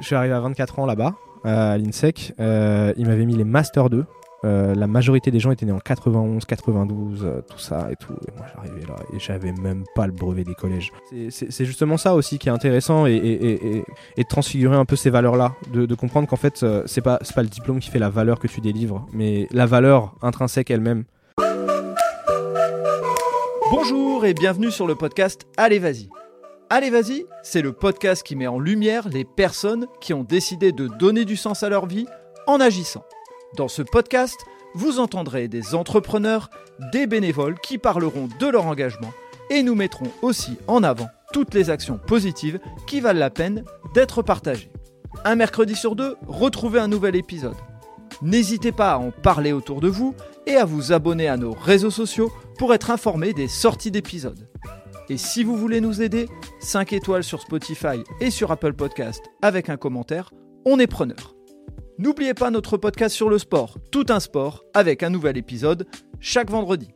Je suis arrivé à 24 ans là-bas, à l'INSEC. Euh, ils m'avaient mis les Master 2. Euh, la majorité des gens étaient nés en 91, 92, euh, tout ça et tout. Et moi j'arrivais là et j'avais même pas le brevet des collèges. C'est- justement ça aussi qui est intéressant et, de transfigurer un peu ces valeurs-là. De, comprendre qu'en fait c'est pas, pas le diplôme qui fait la valeur que tu délivres, mais la valeur intrinsèque elle-même. Bonjour et bienvenue sur le podcast Allez Vas-y. Allez Vas-y, c'est le podcast qui met en lumière les personnes qui ont décidé de donner du sens à leur vie en agissant. Dans ce podcast, vous entendrez des entrepreneurs, des bénévoles qui parleront de leur engagement et nous mettrons aussi en avant toutes les actions positives qui valent la peine d'être partagées. Un mercredi sur deux, retrouvez un nouvel épisode. N'hésitez pas à en parler autour de vous et à vous abonner à nos réseaux sociaux pour être informé des sorties d'épisodes. Et si vous voulez nous aider, 5 étoiles sur Spotify et sur Apple Podcast avec un commentaire, on est preneur. N'oubliez pas notre podcast sur le sport, tout un sport, avec un nouvel épisode chaque vendredi.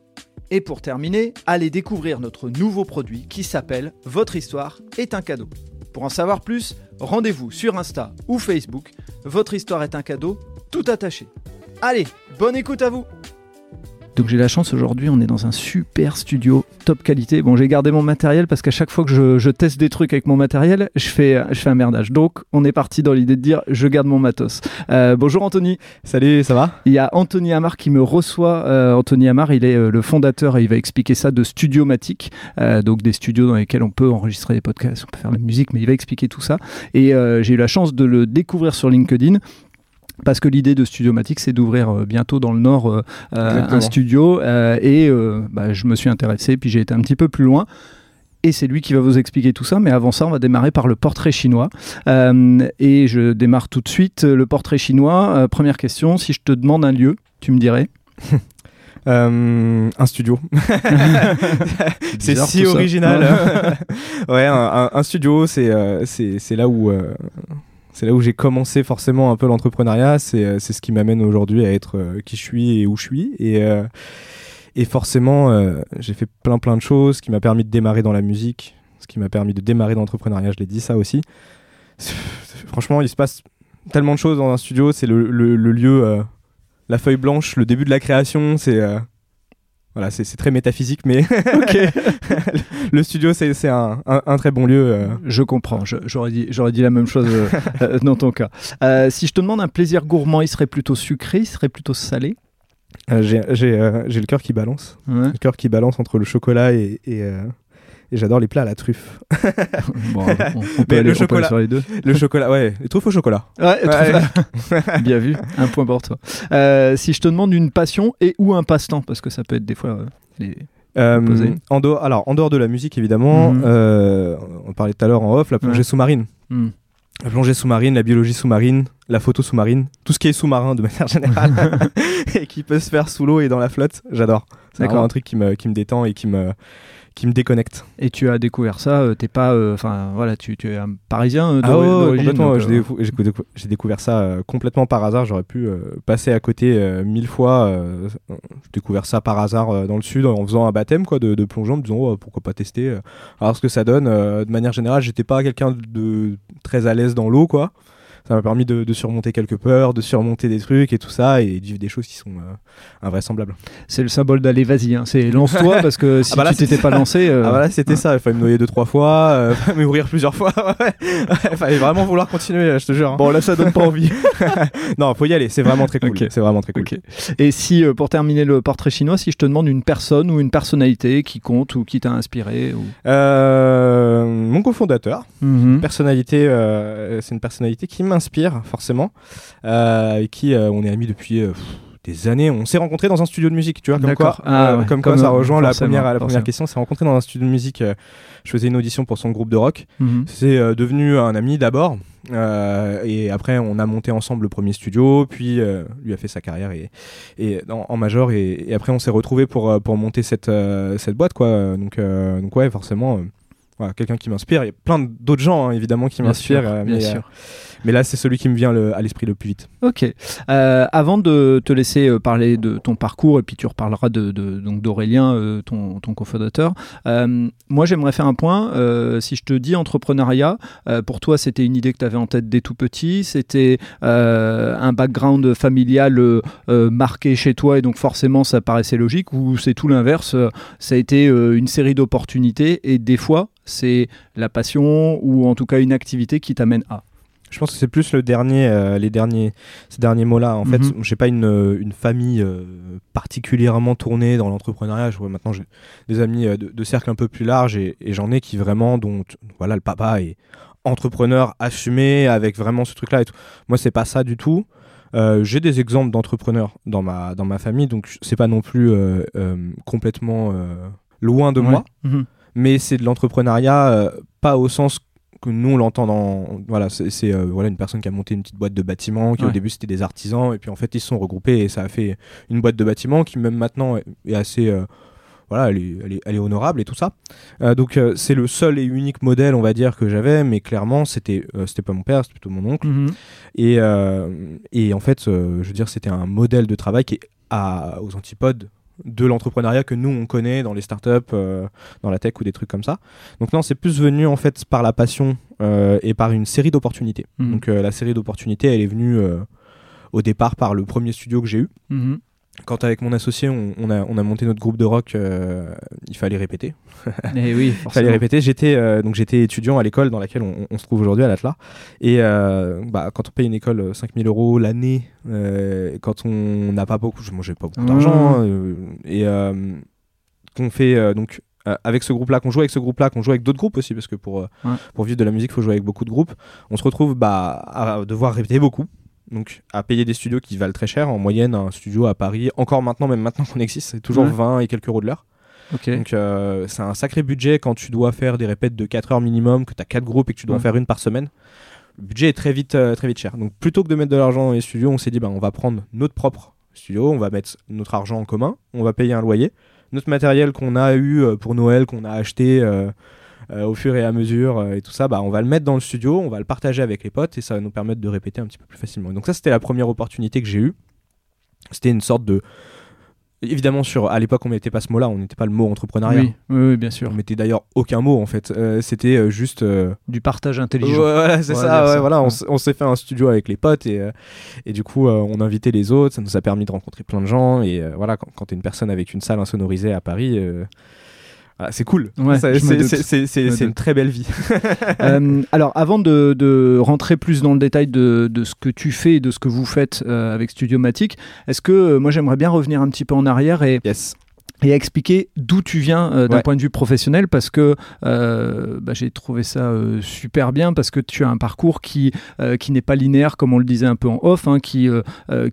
Et pour terminer, allez découvrir notre nouveau produit qui s'appelle Votre histoire est un cadeau. Pour en savoir plus, rendez-vous sur Insta ou Facebook. Votre histoire est un cadeau, tout attaché. Allez, bonne écoute à vous donc j'ai la chance aujourd'hui, on est dans un super studio top qualité. Bon, j'ai gardé mon matériel parce qu'à chaque fois que je, je teste des trucs avec mon matériel, je fais, je fais un merdage. Donc on est parti dans l'idée de dire je garde mon matos. Euh, bonjour Anthony. Salut, ça va? Il y a Anthony Amar qui me reçoit. Euh, Anthony Amar, il est euh, le fondateur et il va expliquer ça de Studiomatic, euh, donc des studios dans lesquels on peut enregistrer des podcasts, on peut faire de la musique, mais il va expliquer tout ça. Et j'ai eu la chance de le découvrir sur LinkedIn. Parce que l'idée de Studiomatic, c'est d'ouvrir euh, bientôt dans le Nord euh, euh, un studio. euh, et bah, je me suis intéressé, puis j'ai été un petit peu plus loin. Et c'est lui qui va vous expliquer tout ça. Mais avant ça, on va démarrer par le portrait chinois. Et je démarre tout de suite. Le portrait chinois, première question, si je te demande un lieu, tu me dirais? Euh, un studio. c'est si original. ouais, un, un- studio, c'est c'est c'est là où c'est là où j'ai commencé forcément un peu l'entrepreneuriat. C'est euh, ce qui m'amène aujourd'hui à être euh, qui je suis et où je suis. Et euh, forcément, j'ai fait plein plein de choses, ce qui m'a permis de démarrer dans la musique, ce qui m'a permis de démarrer dans l'entrepreneuriat. Je l'ai dit ça aussi. Franchement, il se passe tellement de choses dans un studio. C'est le, le, lieu, la feuille blanche, le début de la création. C'est voilà, c'est très métaphysique, mais le studio, c'est un, un, un très bon lieu. euh. Je comprends, j'aurais dit, la même chose euh, euh, dans ton cas. Euh, si je te demande un plaisir gourmand, il serait plutôt sucré, il serait plutôt salé? J'ai le cœur qui balance. Ouais. Le cœur qui balance entre le chocolat et, et, et j'adore les plats à la truffe. Bon, on, on peut aller, le on peut aller chocolat. sur les deux. Le chocolat, ouais, les truffes au chocolat. Ouais, Ouais. trop bien vu, un point pour toi. Euh, si je te demande une passion et ou un passe-temps, parce que ça peut être des fois euh, les... Euh, en dehors, alors, en dehors de la musique, évidemment, Mhm. euh, on parlait tout à l'heure en off, la plongée Ouais. sous-marine. Hmm. La plongée sous-marine, la biologie sous-marine, la photo sous-marine, tout ce qui est sous-marin de manière générale et qui peut se faire sous l'eau et dans la flotte, j'adore. C'est vraiment un truc qui me, qui me détend et qui me, qui me déconnecte. Et tu as découvert ça, euh, t'es pas, euh, enfin voilà, tu, tu es un Parisien euh, Ah ouais, ouais, d'origine. complètement. donc, J'ai euh, décou- j'ai décou- j'ai découvert ça complètement par hasard. J'aurais pu passer à côté mille fois. J'ai découvert ça par hasard dans le sud en faisant un baptême quoi, de, de plongeon, en me disant oh, pourquoi pas tester. alors ce que ça donne. de manière générale, j'étais pas quelqu'un de très à l'aise dans l'eau quoi. Ça m'a permis de, de surmonter quelques peurs, de surmonter des trucs et tout ça, et de vivre des choses qui sont euh, invraisemblables. C'est le symbole d'aller vas-y, hein. c'est lance-toi parce que si bah là, tu t'étais pas lancé, euh, Ah voilà, c'était ça. Il fallait me noyer deux trois fois, euh, m'ouvrir plusieurs fois. Ouais, fallait vraiment vouloir continuer, je te jure. hein. bon là ça donne pas envie. Non, faut y aller. C'est vraiment très cool. C'est vraiment très cool. Et si, pour terminer le portrait chinois, si je te demande une personne ou une personnalité qui compte ou qui t'a inspiré ou... Euh, mon cofondateur, Mhm. personnalité, euh, c'est une personnalité qui m'inspire forcément, euh, avec qui euh, on est amis depuis euh, des années. On s'est rencontrés dans un studio de musique, tu vois, comme quoi, Ah euh, ouais. comme quoi ça euh, rejoint la première, la première question. On s'est rencontrés dans un studio de musique. euh, je faisais une audition pour son groupe de rock. Mhm. C'est euh, devenu un ami d'abord. euh, et après, on a monté ensemble le premier studio. Puis, euh, lui a fait sa carrière et, et, en, en major. Et, et après, on s'est retrouvés pour, euh, pour monter cette, euh, cette boîte. Quoi. Donc, euh, donc, ouais, forcément, euh, voilà, quelqu'un qui m'inspire. Il y a plein d'autres gens, hein, évidemment, qui m'inspirent. euh, bien mais, euh, sûr. mais là, c'est celui qui me vient le- à l'esprit le plus vite. Ok. Euh, avant de te laisser euh, parler de ton parcours, et puis tu reparleras de, de- donc d'Aurélien, ton, ton cofondateur, moi j'aimerais faire un point. Si je te dis entrepreneuriat, pour toi c'était une idée que tu avais en tête dès tout petit, c'était un background familial marqué chez toi, et donc forcément ça paraissait logique, ou c'est tout l'inverse, ça a été une série d'opportunités, et des fois c'est la passion, ou en tout cas une activité qui t'amène à. Je pense que c'est plus le dernier, euh, les derniers, ces derniers mots-là. En fait, Mhm. j'ai pas une, euh, une famille euh, particulièrement tournée dans l'entrepreneuriat. Je vois maintenant j'ai des amis euh, de, de cercle un peu plus large et, et j'en ai qui vraiment, dont voilà, le papa est entrepreneur assumé avec vraiment ce truc-là et tout. Moi, c'est pas ça du tout. J'ai des exemples d'entrepreneurs dans ma dans ma famille, donc c'est pas non plus complètement loin de moi. Mhm. Mais c'est de l'entrepreneuriat euh, pas au sens que nous on l'entend dans voilà c'est euh, voilà une personne qui a monté une petite boîte de bâtiment qui Ouais. au début c'était des artisans et puis en fait ils se sont regroupés et ça a fait une boîte de bâtiment qui même maintenant est, assez euh, voilà elle est, elle est, elle est honorable et tout ça donc c'est le seul et unique modèle on va dire que j'avais mais clairement c'était c'était pas mon père c'était plutôt mon oncle Mhm. et, et en fait, je veux dire, c'était un modèle de travail qui est à, aux antipodes de l'entrepreneuriat que nous on connaît dans les startups, euh, dans la tech ou des trucs comme ça. Donc non, c'est plus venu en fait par la passion euh, et par une série d'opportunités. Mhm. Donc euh, la série d'opportunités, elle est venue au départ par le premier studio que j'ai eu. Mhm. Quand avec mon associé, on, on a, on a monté notre groupe de rock, euh, il fallait répéter. Eh oui, Il fallait répéter. J'étais euh, donc j'étais étudiant à l'école dans laquelle on, on se trouve aujourd'hui à l'Atlas. Et euh, bah, quand on paye une école euh, 5000 euros l'année, quand on n'a pas beaucoup, moi j'ai pas beaucoup Mmh. d'argent, hein, euh, et qu'on fait donc avec ce groupe-là, qu'on joue avec ce groupe-là, qu'on joue avec d'autres groupes aussi, parce que pour Ouais. pour vivre de la musique, il faut jouer avec beaucoup de groupes. On se retrouve bah, à devoir répéter beaucoup. Donc à payer des studios qui valent très cher. En moyenne, un studio à Paris, encore maintenant, même maintenant qu'on existe, c'est toujours Ouais. 20 et quelques euros de l'heure. Donc euh, c'est un sacré budget quand tu dois faire des répètes de 4 heures minimum, que tu as 4 groupes et que tu dois en Ouais. faire une par semaine. Le budget est très vite, euh, très vite cher. Donc plutôt que de mettre de l'argent dans les studios, on s'est dit bah, on va prendre notre propre studio, on va mettre notre argent en commun, on va payer un loyer. Notre matériel qu'on a eu euh, pour Noël, qu'on a acheté euh, au fur et à mesure euh, et tout ça, bah, on va le mettre dans le studio, on va le partager avec les potes et ça va nous permettre de répéter un petit peu plus facilement. Donc ça c'était la première opportunité que j'ai eue. C'était une sorte de... Évidemment, sur, à l'époque, on mettait pas ce mot-là, on n'était pas le mot entrepreneuriat. Oui, oui, oui, bien sûr. On mettait d'ailleurs aucun mot en fait. Euh, c'était euh, juste. euh, Du partage Ouais, intelligent. voilà, c'est ça. ouais, voilà, on, Ouais. s'est fait un studio avec les potes et, euh, et du coup, euh, on invitait les autres. Ça nous a permis de rencontrer plein de gens. Et euh, voilà, quand, quand t'es une personne avec une salle insonorisée à Paris, euh, voilà, c'est cool. Ouais, c'est une très belle vie. Euh, alors, avant de, de rentrer plus dans le détail de, de ce que tu fais et de ce que vous faites euh, avec Studiomatic, est-ce que euh, moi j'aimerais bien revenir un petit peu en arrière et, yes. Et expliquer d'où tu viens euh, d'un Ouais. point de vue professionnel parce que euh, bah, j'ai trouvé ça euh, super bien parce que tu as un parcours qui, qui n'est pas linéaire comme on le disait un peu en off, hein, qui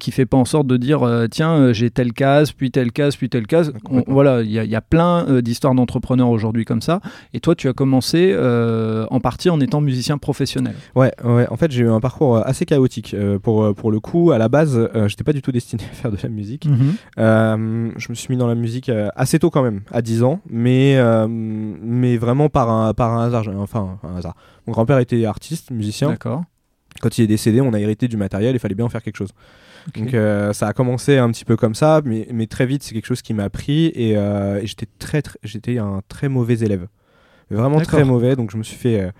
qui fait pas en sorte de dire tiens j'ai telle case, puis telle case, puis telle case. On- voilà, il y, y a plein d'histoires d'entrepreneurs aujourd'hui comme ça. Et toi tu as commencé en partie en étant musicien professionnel. Ouais, ouais, en fait, j'ai eu un parcours assez chaotique. Pour, pour le coup, à la base, j'étais pas du tout destiné à faire de la musique. Euh, je me suis mis dans la musique euh, assez tôt quand même, à 10 ans, mais, euh, mais vraiment par un, par un hasard. Enfin, un hasard. Mon grand-père était artiste, musicien. D'accord. Quand il est décédé, on a hérité du matériel, il fallait bien en faire quelque chose. Donc euh, ça a commencé un petit peu comme ça, mais, mais très vite, c'est quelque chose qui m'a pris et, euh, et j'étais très, très- j'étais un très mauvais élève. Vraiment très mauvais, donc je me suis fait...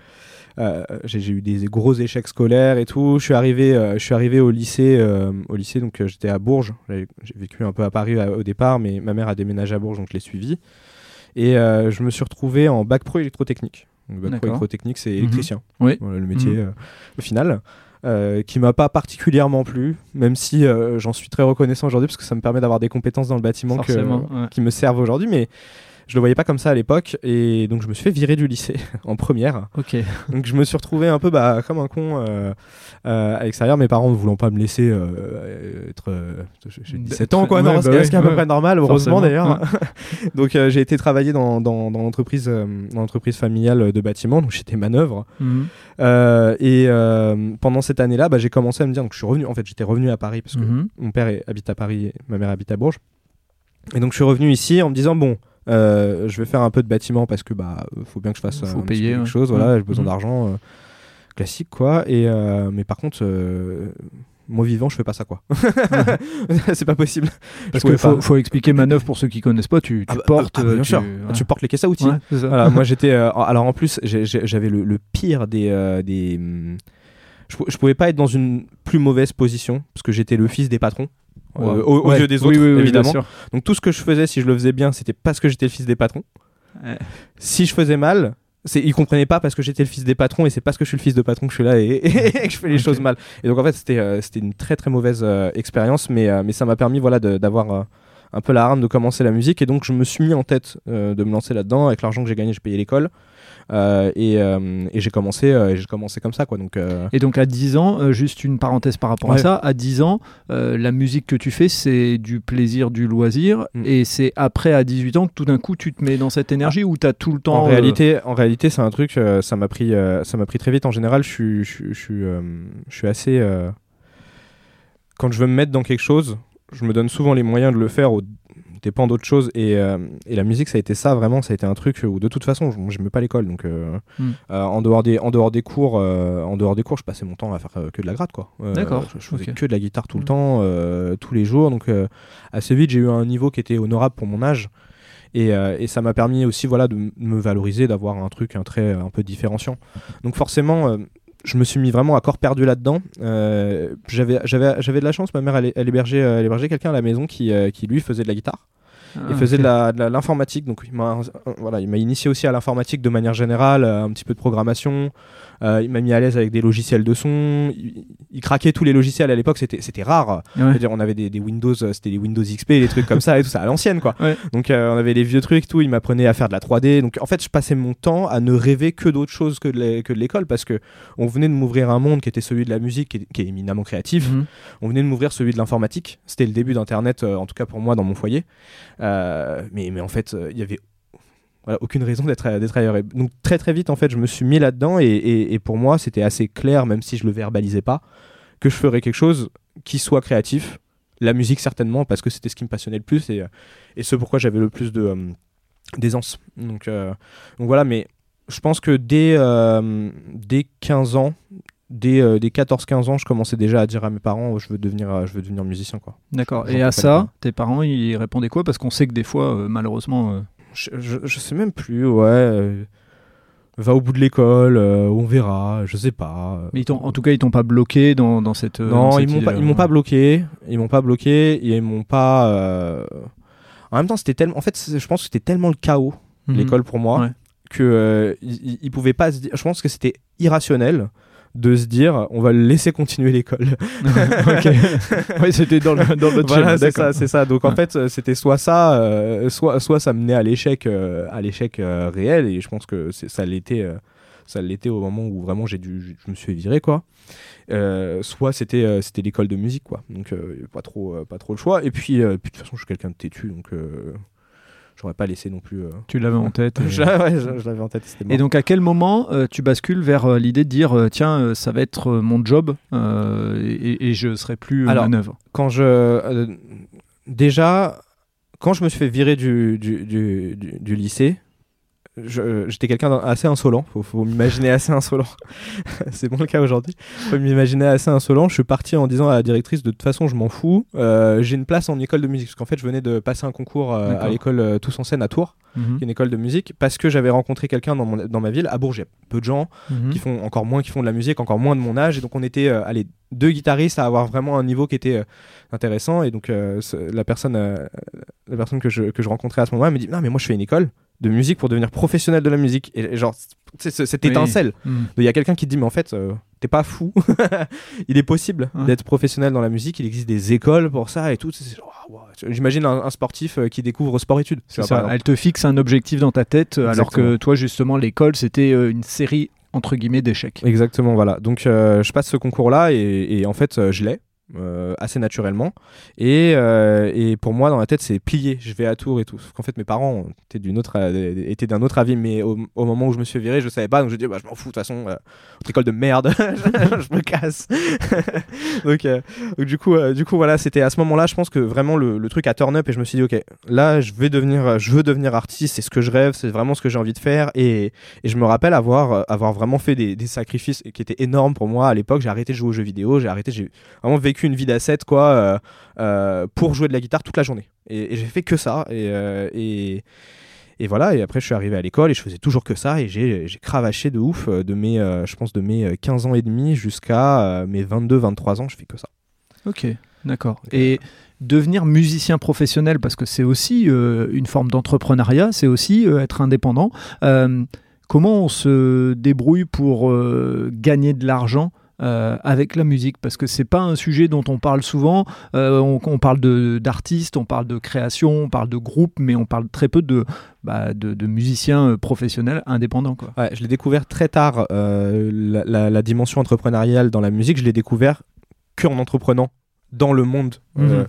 euh, j'ai eu des gros échecs scolaires et tout. Je suis arrivé, euh, je suis arrivé au lycée, euh, au lycée donc j'étais à Bourges. J'ai vécu un peu à Paris au départ, mais ma mère a déménagé à Bourges, donc je l'ai suivi. Et je me suis retrouvé en bac pro électrotechnique. Donc, bac pro électrotechnique, c'est Mhm. électricien. Oui. Voilà, le métier Mhm. au final. euh, qui m'a pas particulièrement plu, même si euh, j'en suis très reconnaissant aujourd'hui parce que ça me permet d'avoir des compétences dans le bâtiment que- Forcément. ouais. qui me servent aujourd'hui, mais je le voyais pas comme ça à l'époque et donc je me suis fait virer du lycée en première. Ok. Donc je me suis retrouvé un peu bah, comme un con euh, euh, à l'extérieur, mes parents ne voulant pas me laisser euh, être. j'ai 17 ans quoi, Ouais, non, bah ce qui est- ouais, ce qui est à peu près normal, heureusement d'ailleurs. donc j'ai été travailler dans, dans, dans l'entreprise familiale de bâtiment, donc j'étais manœuvre. Mhm. Et pendant cette année-là, bah, j'ai commencé à me dire, donc je suis revenu, en fait j'étais revenu à Paris parce que Mhm. mon père est- habite à Paris et ma mère habite à Bourges. Et donc je suis revenu ici en me disant, bon, Euh, je vais faire un peu de bâtiment parce que bah faut bien que je fasse Faut un payer, quelque ouais. chose. Voilà, Mhm. j'ai besoin Mhm. d'argent euh, classique quoi. Et euh, mais par contre, moi vivant, je fais pas ça quoi. c'est pas possible. Parce qu'il faut, faut expliquer manœuvre pour ceux qui connaissent pas. Tu, tu Ah bah, portes. ah bah, bien euh, sûr. tu, Tu portes les caisses à outils. Ouais. Voilà, moi j'étais. euh, alors en plus, j'avais le, le pire des. euh, des hum, je, je pouvais pas être dans une plus mauvaise position parce que j'étais le fils des patrons. Euh, aux, aux Ouais. yeux des autres, oui, oui, bien évidemment. Donc tout ce que je faisais, si je le faisais bien, c'était parce que j'étais le fils des patrons. Ouais. Si je faisais mal, c'est ils comprenaient pas parce que j'étais le fils des patrons et c'est parce que je suis le fils de patron que je suis là et, et que je fais les choses mal. Et donc en fait, c'était euh, c'était une très très mauvaise euh, expérience, mais euh, mais ça m'a permis voilà d'avoir euh, un peu la harne de commencer la musique et donc je me suis mis en tête euh, de me lancer là-dedans avec l'argent que j'ai gagné, j'ai payé l'école euh, et, euh, et j'ai commencé euh, j'ai commencé comme ça quoi. Donc euh, Et donc à 10 ans, euh, juste une parenthèse par rapport à ça, à 10 ans, euh, la musique que tu fais, c'est du plaisir, du loisir, Mm. et c'est après à 18 ans que tout d'un coup tu te mets dans cette énergie ou tu as tout le temps... En euh, réalité, en réalité, c'est un truc, euh, ça m'a pris, euh, ça m'a pris très vite. En général, je suis, je, suis- je euh, je suis assez. euh, Quand je veux me mettre dans quelque chose, je me donne souvent les moyens de le faire au dépend d'autres choses. Et, euh, et la musique, ça a été ça vraiment. Ça a été un truc où de toute façon, je n'aimais pas l'école, donc euh, Hmm. euh, en dehors des, en dehors des cours, en dehors des cours, je passais mon temps à faire que de la gratte, quoi. D'accord, Je, je faisais que de la guitare tout le Hmm. temps, tous les jours. Donc assez vite, j'ai eu un niveau qui était honorable pour mon âge. Et, et ça m'a permis aussi voilà, de me valoriser, d'avoir un truc, un trait un peu différenciant. Donc forcément, je me suis mis vraiment à corps perdu là-dedans. Euh, J'avais j'avais- j'avais de la chance, ma mère, elle, elle hébergeait, euh, elle hébergeait quelqu'un à la maison qui, euh, qui lui faisait de la guitare. ah, Il faisait ok. de l'informatique, donc il m'a voilà, il m'a initié aussi à l'informatique de manière générale, un petit peu de programmation. Euh, il m'a mis à l'aise avec des logiciels de son. Il, il craquait tous les logiciels à l'époque, c'était c'était rare. Ouais. C'est-à-dire, on avait des, des Windows, euh, c'était des Windows XP, des trucs comme ça et tout ça à l'ancienne quoi. Ouais. Donc euh, on avait les vieux trucs, tout. Il m'apprenait à faire de la 3D. Donc en fait, je passais mon temps à ne rêver que d'autres choses que de l'école parce que on venait de m'ouvrir un monde qui était celui de la musique, qui est, qui est éminemment créatif. Mhm. On venait de m'ouvrir celui de l'informatique. C'était le début d'Internet, euh, en tout cas pour moi, dans mon foyer. Mais, mais en fait, il y avait voilà, aucune raison d'être d'être ailleurs. Et donc très très vite, en fait, je me suis mis là-dedans et, et- et pour moi, c'était assez clair, même si je le verbalisais pas, que je ferais quelque chose qui soit créatif. La musique certainement, parce que c'était ce qui me passionnait le plus et, euh, et ce pourquoi j'avais le plus de euh, d'aisance. Donc, euh, donc voilà, mais je pense que dès, euh, dès 15 ans, dès, euh, dès 14-15 ans, je commençais déjà à dire à mes parents je veux devenir, euh, je veux devenir musicien. Quoi. D'accord. Et à ça, tes parents, ils répondaient quoi? Parce qu'on sait que des fois, euh, malheureusement... Je, je, je sais même plus, ouais. euh, va au bout de l'école, euh, on verra, je sais pas. Mais ils en tout cas, ils t'ont pas bloqué dans, dans cette. euh, dans non, cette ils m'ont pas, ils m'ont pas bloqué. Ils m'ont pas bloqué. et Ils m'ont pas. En même temps, c'était tellement. En fait, je pense que c'était tellement le chaos Mhm. l'école pour moi Ouais. que ils, pouvaient pas se dire. Je pense que c'était irrationnel de se dire on va le laisser continuer l'école. c'était dans le, dans le voilà, schéma, c'est ça, c'est ça. Donc en fait, euh, c'était soit ça, euh, soit soit ça menait à l'échec, euh, à l'échec euh, réel. Et je pense que ça l'était, ça l'était au moment où vraiment j'ai dû, je me suis virer quoi. Soit c'était c'était l'école de musique quoi. Donc pas trop pas trop le choix. Et puis, puis de toute façon, je suis quelqu'un de têtu, donc j'aurais pas laissé non plus. euh, Tu l'avais en tête. et- je, ouais, je- je l'avais en tête. Et donc, à quel moment euh, tu bascules vers euh, l'idée de dire euh, tiens, euh, ça va être euh, mon job euh, et, et je serai plus euh, Alors, manœuvre? quand je euh, déjà quand je me suis fait virer du, du, du, lycée j'étais quelqu'un d'assez insolent. Faut, faut m'imaginer assez insolent. C'est bon le cas aujourd'hui. Faut m'imaginer assez insolent. Je suis parti en disant à la directrice de toute façon je m'en fous. Euh, j'ai une place en école de musique. Parce qu'en fait je venais de passer un concours euh, à l'école euh, Tous en scène à Tours Mhm. qui est une école de musique parce que j'avais rencontré quelqu'un dans, dans ma ville à Bourges peu de gens Mhm. qui font encore moins qui font de la musique, encore moins de mon âge. Et donc on était euh, allez, deux guitaristes à avoir vraiment un niveau qui était intéressant. Et donc la personne, la personne que je, que je rencontrais à ce moment-là me dit non mais moi je fais une école de musique pour devenir professionnel de la musique. Et, genre c'est ce- cette Oui. étincelle. Mhm. Il y a quelqu'un qui te dit mais en fait euh, t'es pas fou. il est possible Ouais. d'être professionnel dans la musique. Il existe des écoles pour ça et tout. Ah, wow. J'imagine un, un sportif euh, qui découvre sport-études. Elle te fixe un objectif dans ta tête, euh, alors que toi, justement, l'école, c'était une série entre guillemets d'échecs. Exactement, voilà. Donc euh, je passe ce concours-là et, et en fait euh, je l'ai. Euh, assez naturellement. Et, euh, et, pour moi, dans la tête, c'est plié, je vais à tour et tout. Sauf qu'en fait, mes parents autre, étaient d'un autre avis, mais au, moment où je me suis viré, je savais pas. Donc je dis, bah, je m'en fous, de toute façon, euh, école de merde, je me casse. donc, donc, du, coup, du coup, voilà, c'était à ce moment-là, je pense que vraiment le, truc a turn up et je me suis dit, ok, là, je vais devenir, je veux devenir artiste, c'est ce que je rêve, c'est vraiment ce que j'ai envie de faire. Et, et, je me rappelle avoir, avoir vraiment fait des, des sacrifices qui étaient énormes pour moi à l'époque. J'ai arrêté de jouer aux jeux vidéo, j'ai arrêté, j'ai vraiment vécu une vie d'asset quoi euh, euh, pour jouer de la guitare toute la journée. Et, j'ai fait que ça. Euh, et, et, voilà. Et après, je suis arrivé à l'école et je faisais toujours que ça. Et j'ai cravaché de ouf de mes, je pense, de mes 15 ans et demi jusqu'à mes 22-23 ans. Je fais que ça. Ok, d'accord. Et devenir musicien professionnel, parce que c'est aussi une forme d'entrepreneuriat, c'est aussi être indépendant. comment on se débrouille pour gagner de l'argent euh, avec la musique parce que c'est pas un sujet dont on parle souvent. Euh, on, parle d'artistes, on parle de création, on parle de groupe, mais on parle très peu de, bah, de, musiciens euh, professionnels indépendants. Quoi. je l'ai découvert très tard, la, dimension entrepreneuriale dans la musique, je l'ai découvert qu'en entreprenant dans le monde. Mhm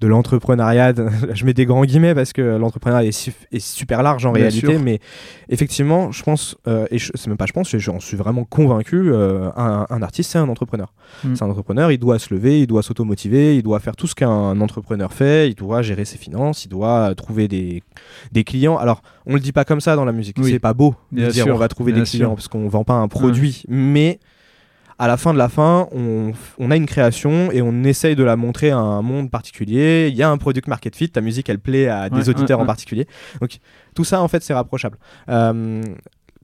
de l'entrepreneuriat. je mets des grands guillemets parce que l'entrepreneuriat est, super large en réalité, mais effectivement, je pense, euh, et c'est même pas je pense, j'en suis vraiment convaincu, euh, un, artiste, c'est un entrepreneur. Mm. C'est un entrepreneur, il doit se lever, il doit s'automotiver, il doit faire tout ce qu'un entrepreneur fait, il doit gérer ses finances, il doit trouver des, des clients. Alors, on le dit pas comme ça dans la musique, c'est pas beau de dire on va trouver des clients parce qu'on vend pas un produit, mais à la fin de la fin, on, a une création et on essaye de la montrer à un monde particulier. Il y a un product market fit, ta musique elle plaît à des auditeurs en particulier. Donc tout ça en fait c'est rapprochable. Euh,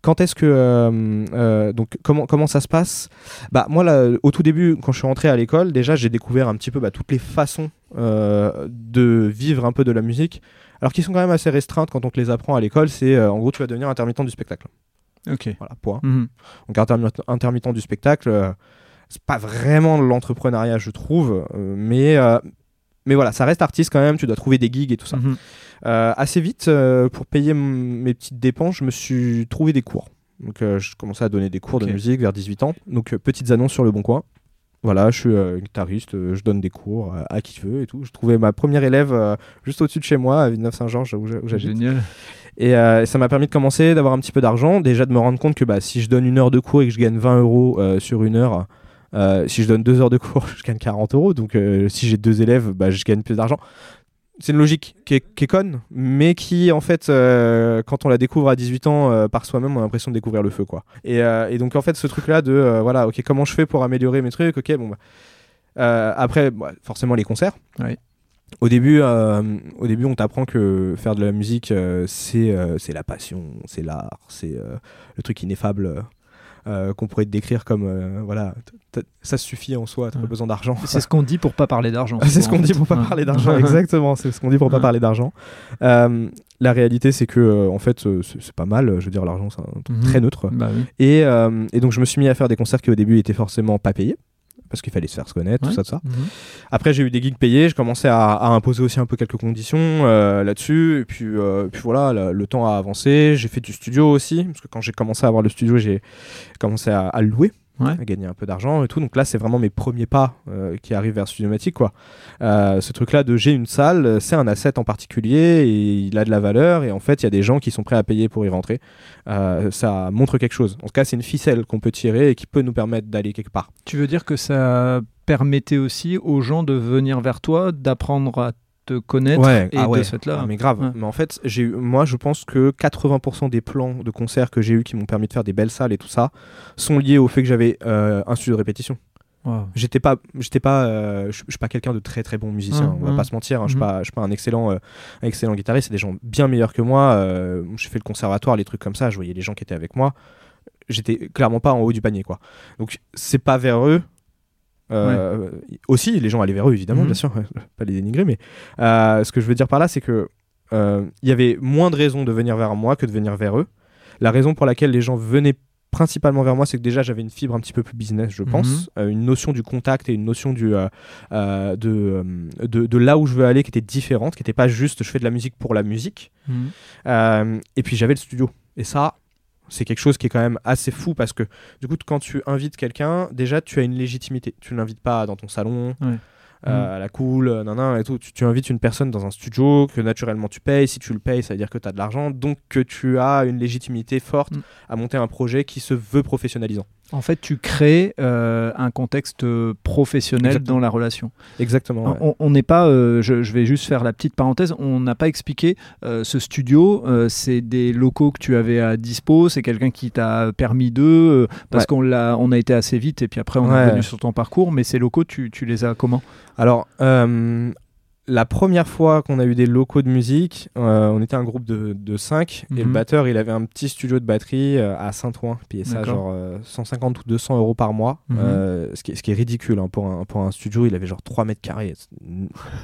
quand est-ce que euh, euh, donc comment comment ça se passe? Bah moi là, au tout début quand je suis rentré à l'école, déjà j'ai découvert un petit peu bah, toutes les façons de vivre un peu de la musique, alors qui sont quand même assez restreintes quand on te les apprend à l'école. C'est en gros tu vas devenir intermittent du spectacle. Ok. Voilà, point. Mhm. Donc intermittent du spectacle, euh, c'est pas vraiment l'entrepreneuriat, je trouve, euh, mais, euh, mais voilà, ça reste artiste quand même, tu dois trouver des gigs et tout ça. Mhm. assez vite, pour payer mes petites dépenses, je me suis trouvé des cours. Donc je commençais à donner des cours de musique vers 18 ans. Donc petites annonces sur le bon coin. Voilà, je suis guitariste, je donne des cours à qui veut et tout. Je trouvais ma première élève juste au-dessus de chez moi, à Villeneuve-Saint-Georges, où j'habite. Génial. Euh, et ça m'a permis de commencer, d'avoir un petit peu d'argent. Déjà de me rendre compte que bah, si je donne une heure de cours et que je gagne 20 euros euh, sur une heure, euh, si je donne deux heures de cours, je gagne 40 euros. Donc si j'ai deux élèves, bah, je gagne plus d'argent. C'est une logique qui est, conne, mais qui, en fait, quand on la découvre à 18 ans par soi-même, on a l'impression de découvrir le feu, quoi. Et, et donc, en fait, ce truc-là de, voilà, ok, comment je fais pour améliorer mes trucs, ok, bon, bah, après, bah, forcément, les concerts. Oui. Au début, euh, au début, on t'apprend que faire de la musique, euh, c'est euh, c'est la passion, c'est l'art, c'est le truc ineffable qu'on pourrait te décrire comme voilà, ça suffit en soi, t'as pas besoin d'argent. C'est ce qu'on dit pour pas parler d'argent. c'est ce qu'on dit pour pas parler d'argent, exactement. C'est ce qu'on dit pour pas parler d'argent. la réalité, c'est que en fait, c'est pas mal. Je veux dire, l'argent, c'est un truc mhm. très neutre. Bah et, et donc, je me suis mis à faire des concerts qui au début étaient forcément pas payés parce qu'il fallait se faire se connaître, tout ça, tout ça. Mhm. Après, j'ai eu des gigs payés, je commençais à, imposer aussi un peu quelques conditions euh, là-dessus, et puis, euh, puis voilà, le, temps a avancé. J'ai fait du studio aussi, parce que quand j'ai commencé à avoir le studio, j'ai commencé à, à le à gagner un peu d'argent et tout. Donc là, c'est vraiment mes premiers pas euh, qui arrivent vers Studiomatic, quoi. Euh, ce truc-là de j'ai une salle, c'est un asset en particulier et il a de la valeur et en fait, il y a des gens qui sont prêts à payer pour y rentrer. Euh, ça montre quelque chose. En tout cas, c'est une ficelle qu'on peut tirer et qui peut nous permettre d'aller quelque part. Tu veux dire que ça permettait aussi aux gens de venir vers toi, d'apprendre à te connaître et ah de cette là. Ah, mais grave. Mais en fait, j'ai eu, moi, je pense que 80% des plans de concerts que j'ai eu qui m'ont permis de faire des belles salles et tout ça sont liés au fait que j'avais euh, un studio de répétition. J'étais pas, j'étais pas, euh, je suis pas quelqu'un de très très bon musicien. on va pas se mentir. Hein, je suis pas, je suis pas un excellent, euh, un excellent guitariste. C'est des gens bien meilleurs que moi. j'ai fait le conservatoire, les trucs comme ça. Je voyais les gens qui étaient avec moi. J'étais clairement pas en haut du panier, quoi. Donc c'est pas vers eux euh, aussi, les gens allaient vers eux, évidemment, mhm. bien sûr, pas les dénigrer, mais euh, ce que je veux dire par là, c'est que euh, il y avait moins de raisons de venir vers moi que de venir vers eux. La raison pour laquelle les gens venaient principalement vers moi, c'est que déjà j'avais une fibre un petit peu plus business, je pense, mhm. une notion du contact et une notion du, de, de, là où je veux aller qui était différente, qui n'était pas juste je fais de la musique pour la musique. Mhm. et puis j'avais le studio. Et ça, C'est quelque chose qui est quand même assez fou parce que du coup, quand tu invites quelqu'un, déjà tu as une légitimité. Tu ne l'invites pas dans ton salon. Ouais. euh, Mm. à la cool, euh, nan, nan, et tout. Tu, tu invites une personne dans un studio que naturellement tu payes. Si tu le payes, ça veut dire que tu as de l'argent, donc que tu as une légitimité forte Mm. à monter un projet qui se veut professionnalisant. En fait, tu crées euh, un contexte professionnel Exactement. dans la relation. Exactement. ouais. On- n'est pas, euh, je, je vais juste faire la petite parenthèse, on n'a pas expliqué euh, ce studio, c'est des locaux que tu avais à dispo, c'est quelqu'un qui t'a permis d'eux, parce Ouais. qu'on l'a, on a été assez vite et puis après on est revenu sur ton parcours, mais ces locaux, tu, tu les as comment? Alors, la première fois qu'on a eu des locaux de musique, euh, on était un groupe de, de 5 et le Mhm. batteur, il avait un petit studio de batterie euh, à Saint-Ouen. Payait ça genre euh, 150 ou 200 euros par mois, Mhm. euh, ce, qui est, ce qui est ridicule hein, pour, un, pour un studio. Il avait genre 3 mètres carrés.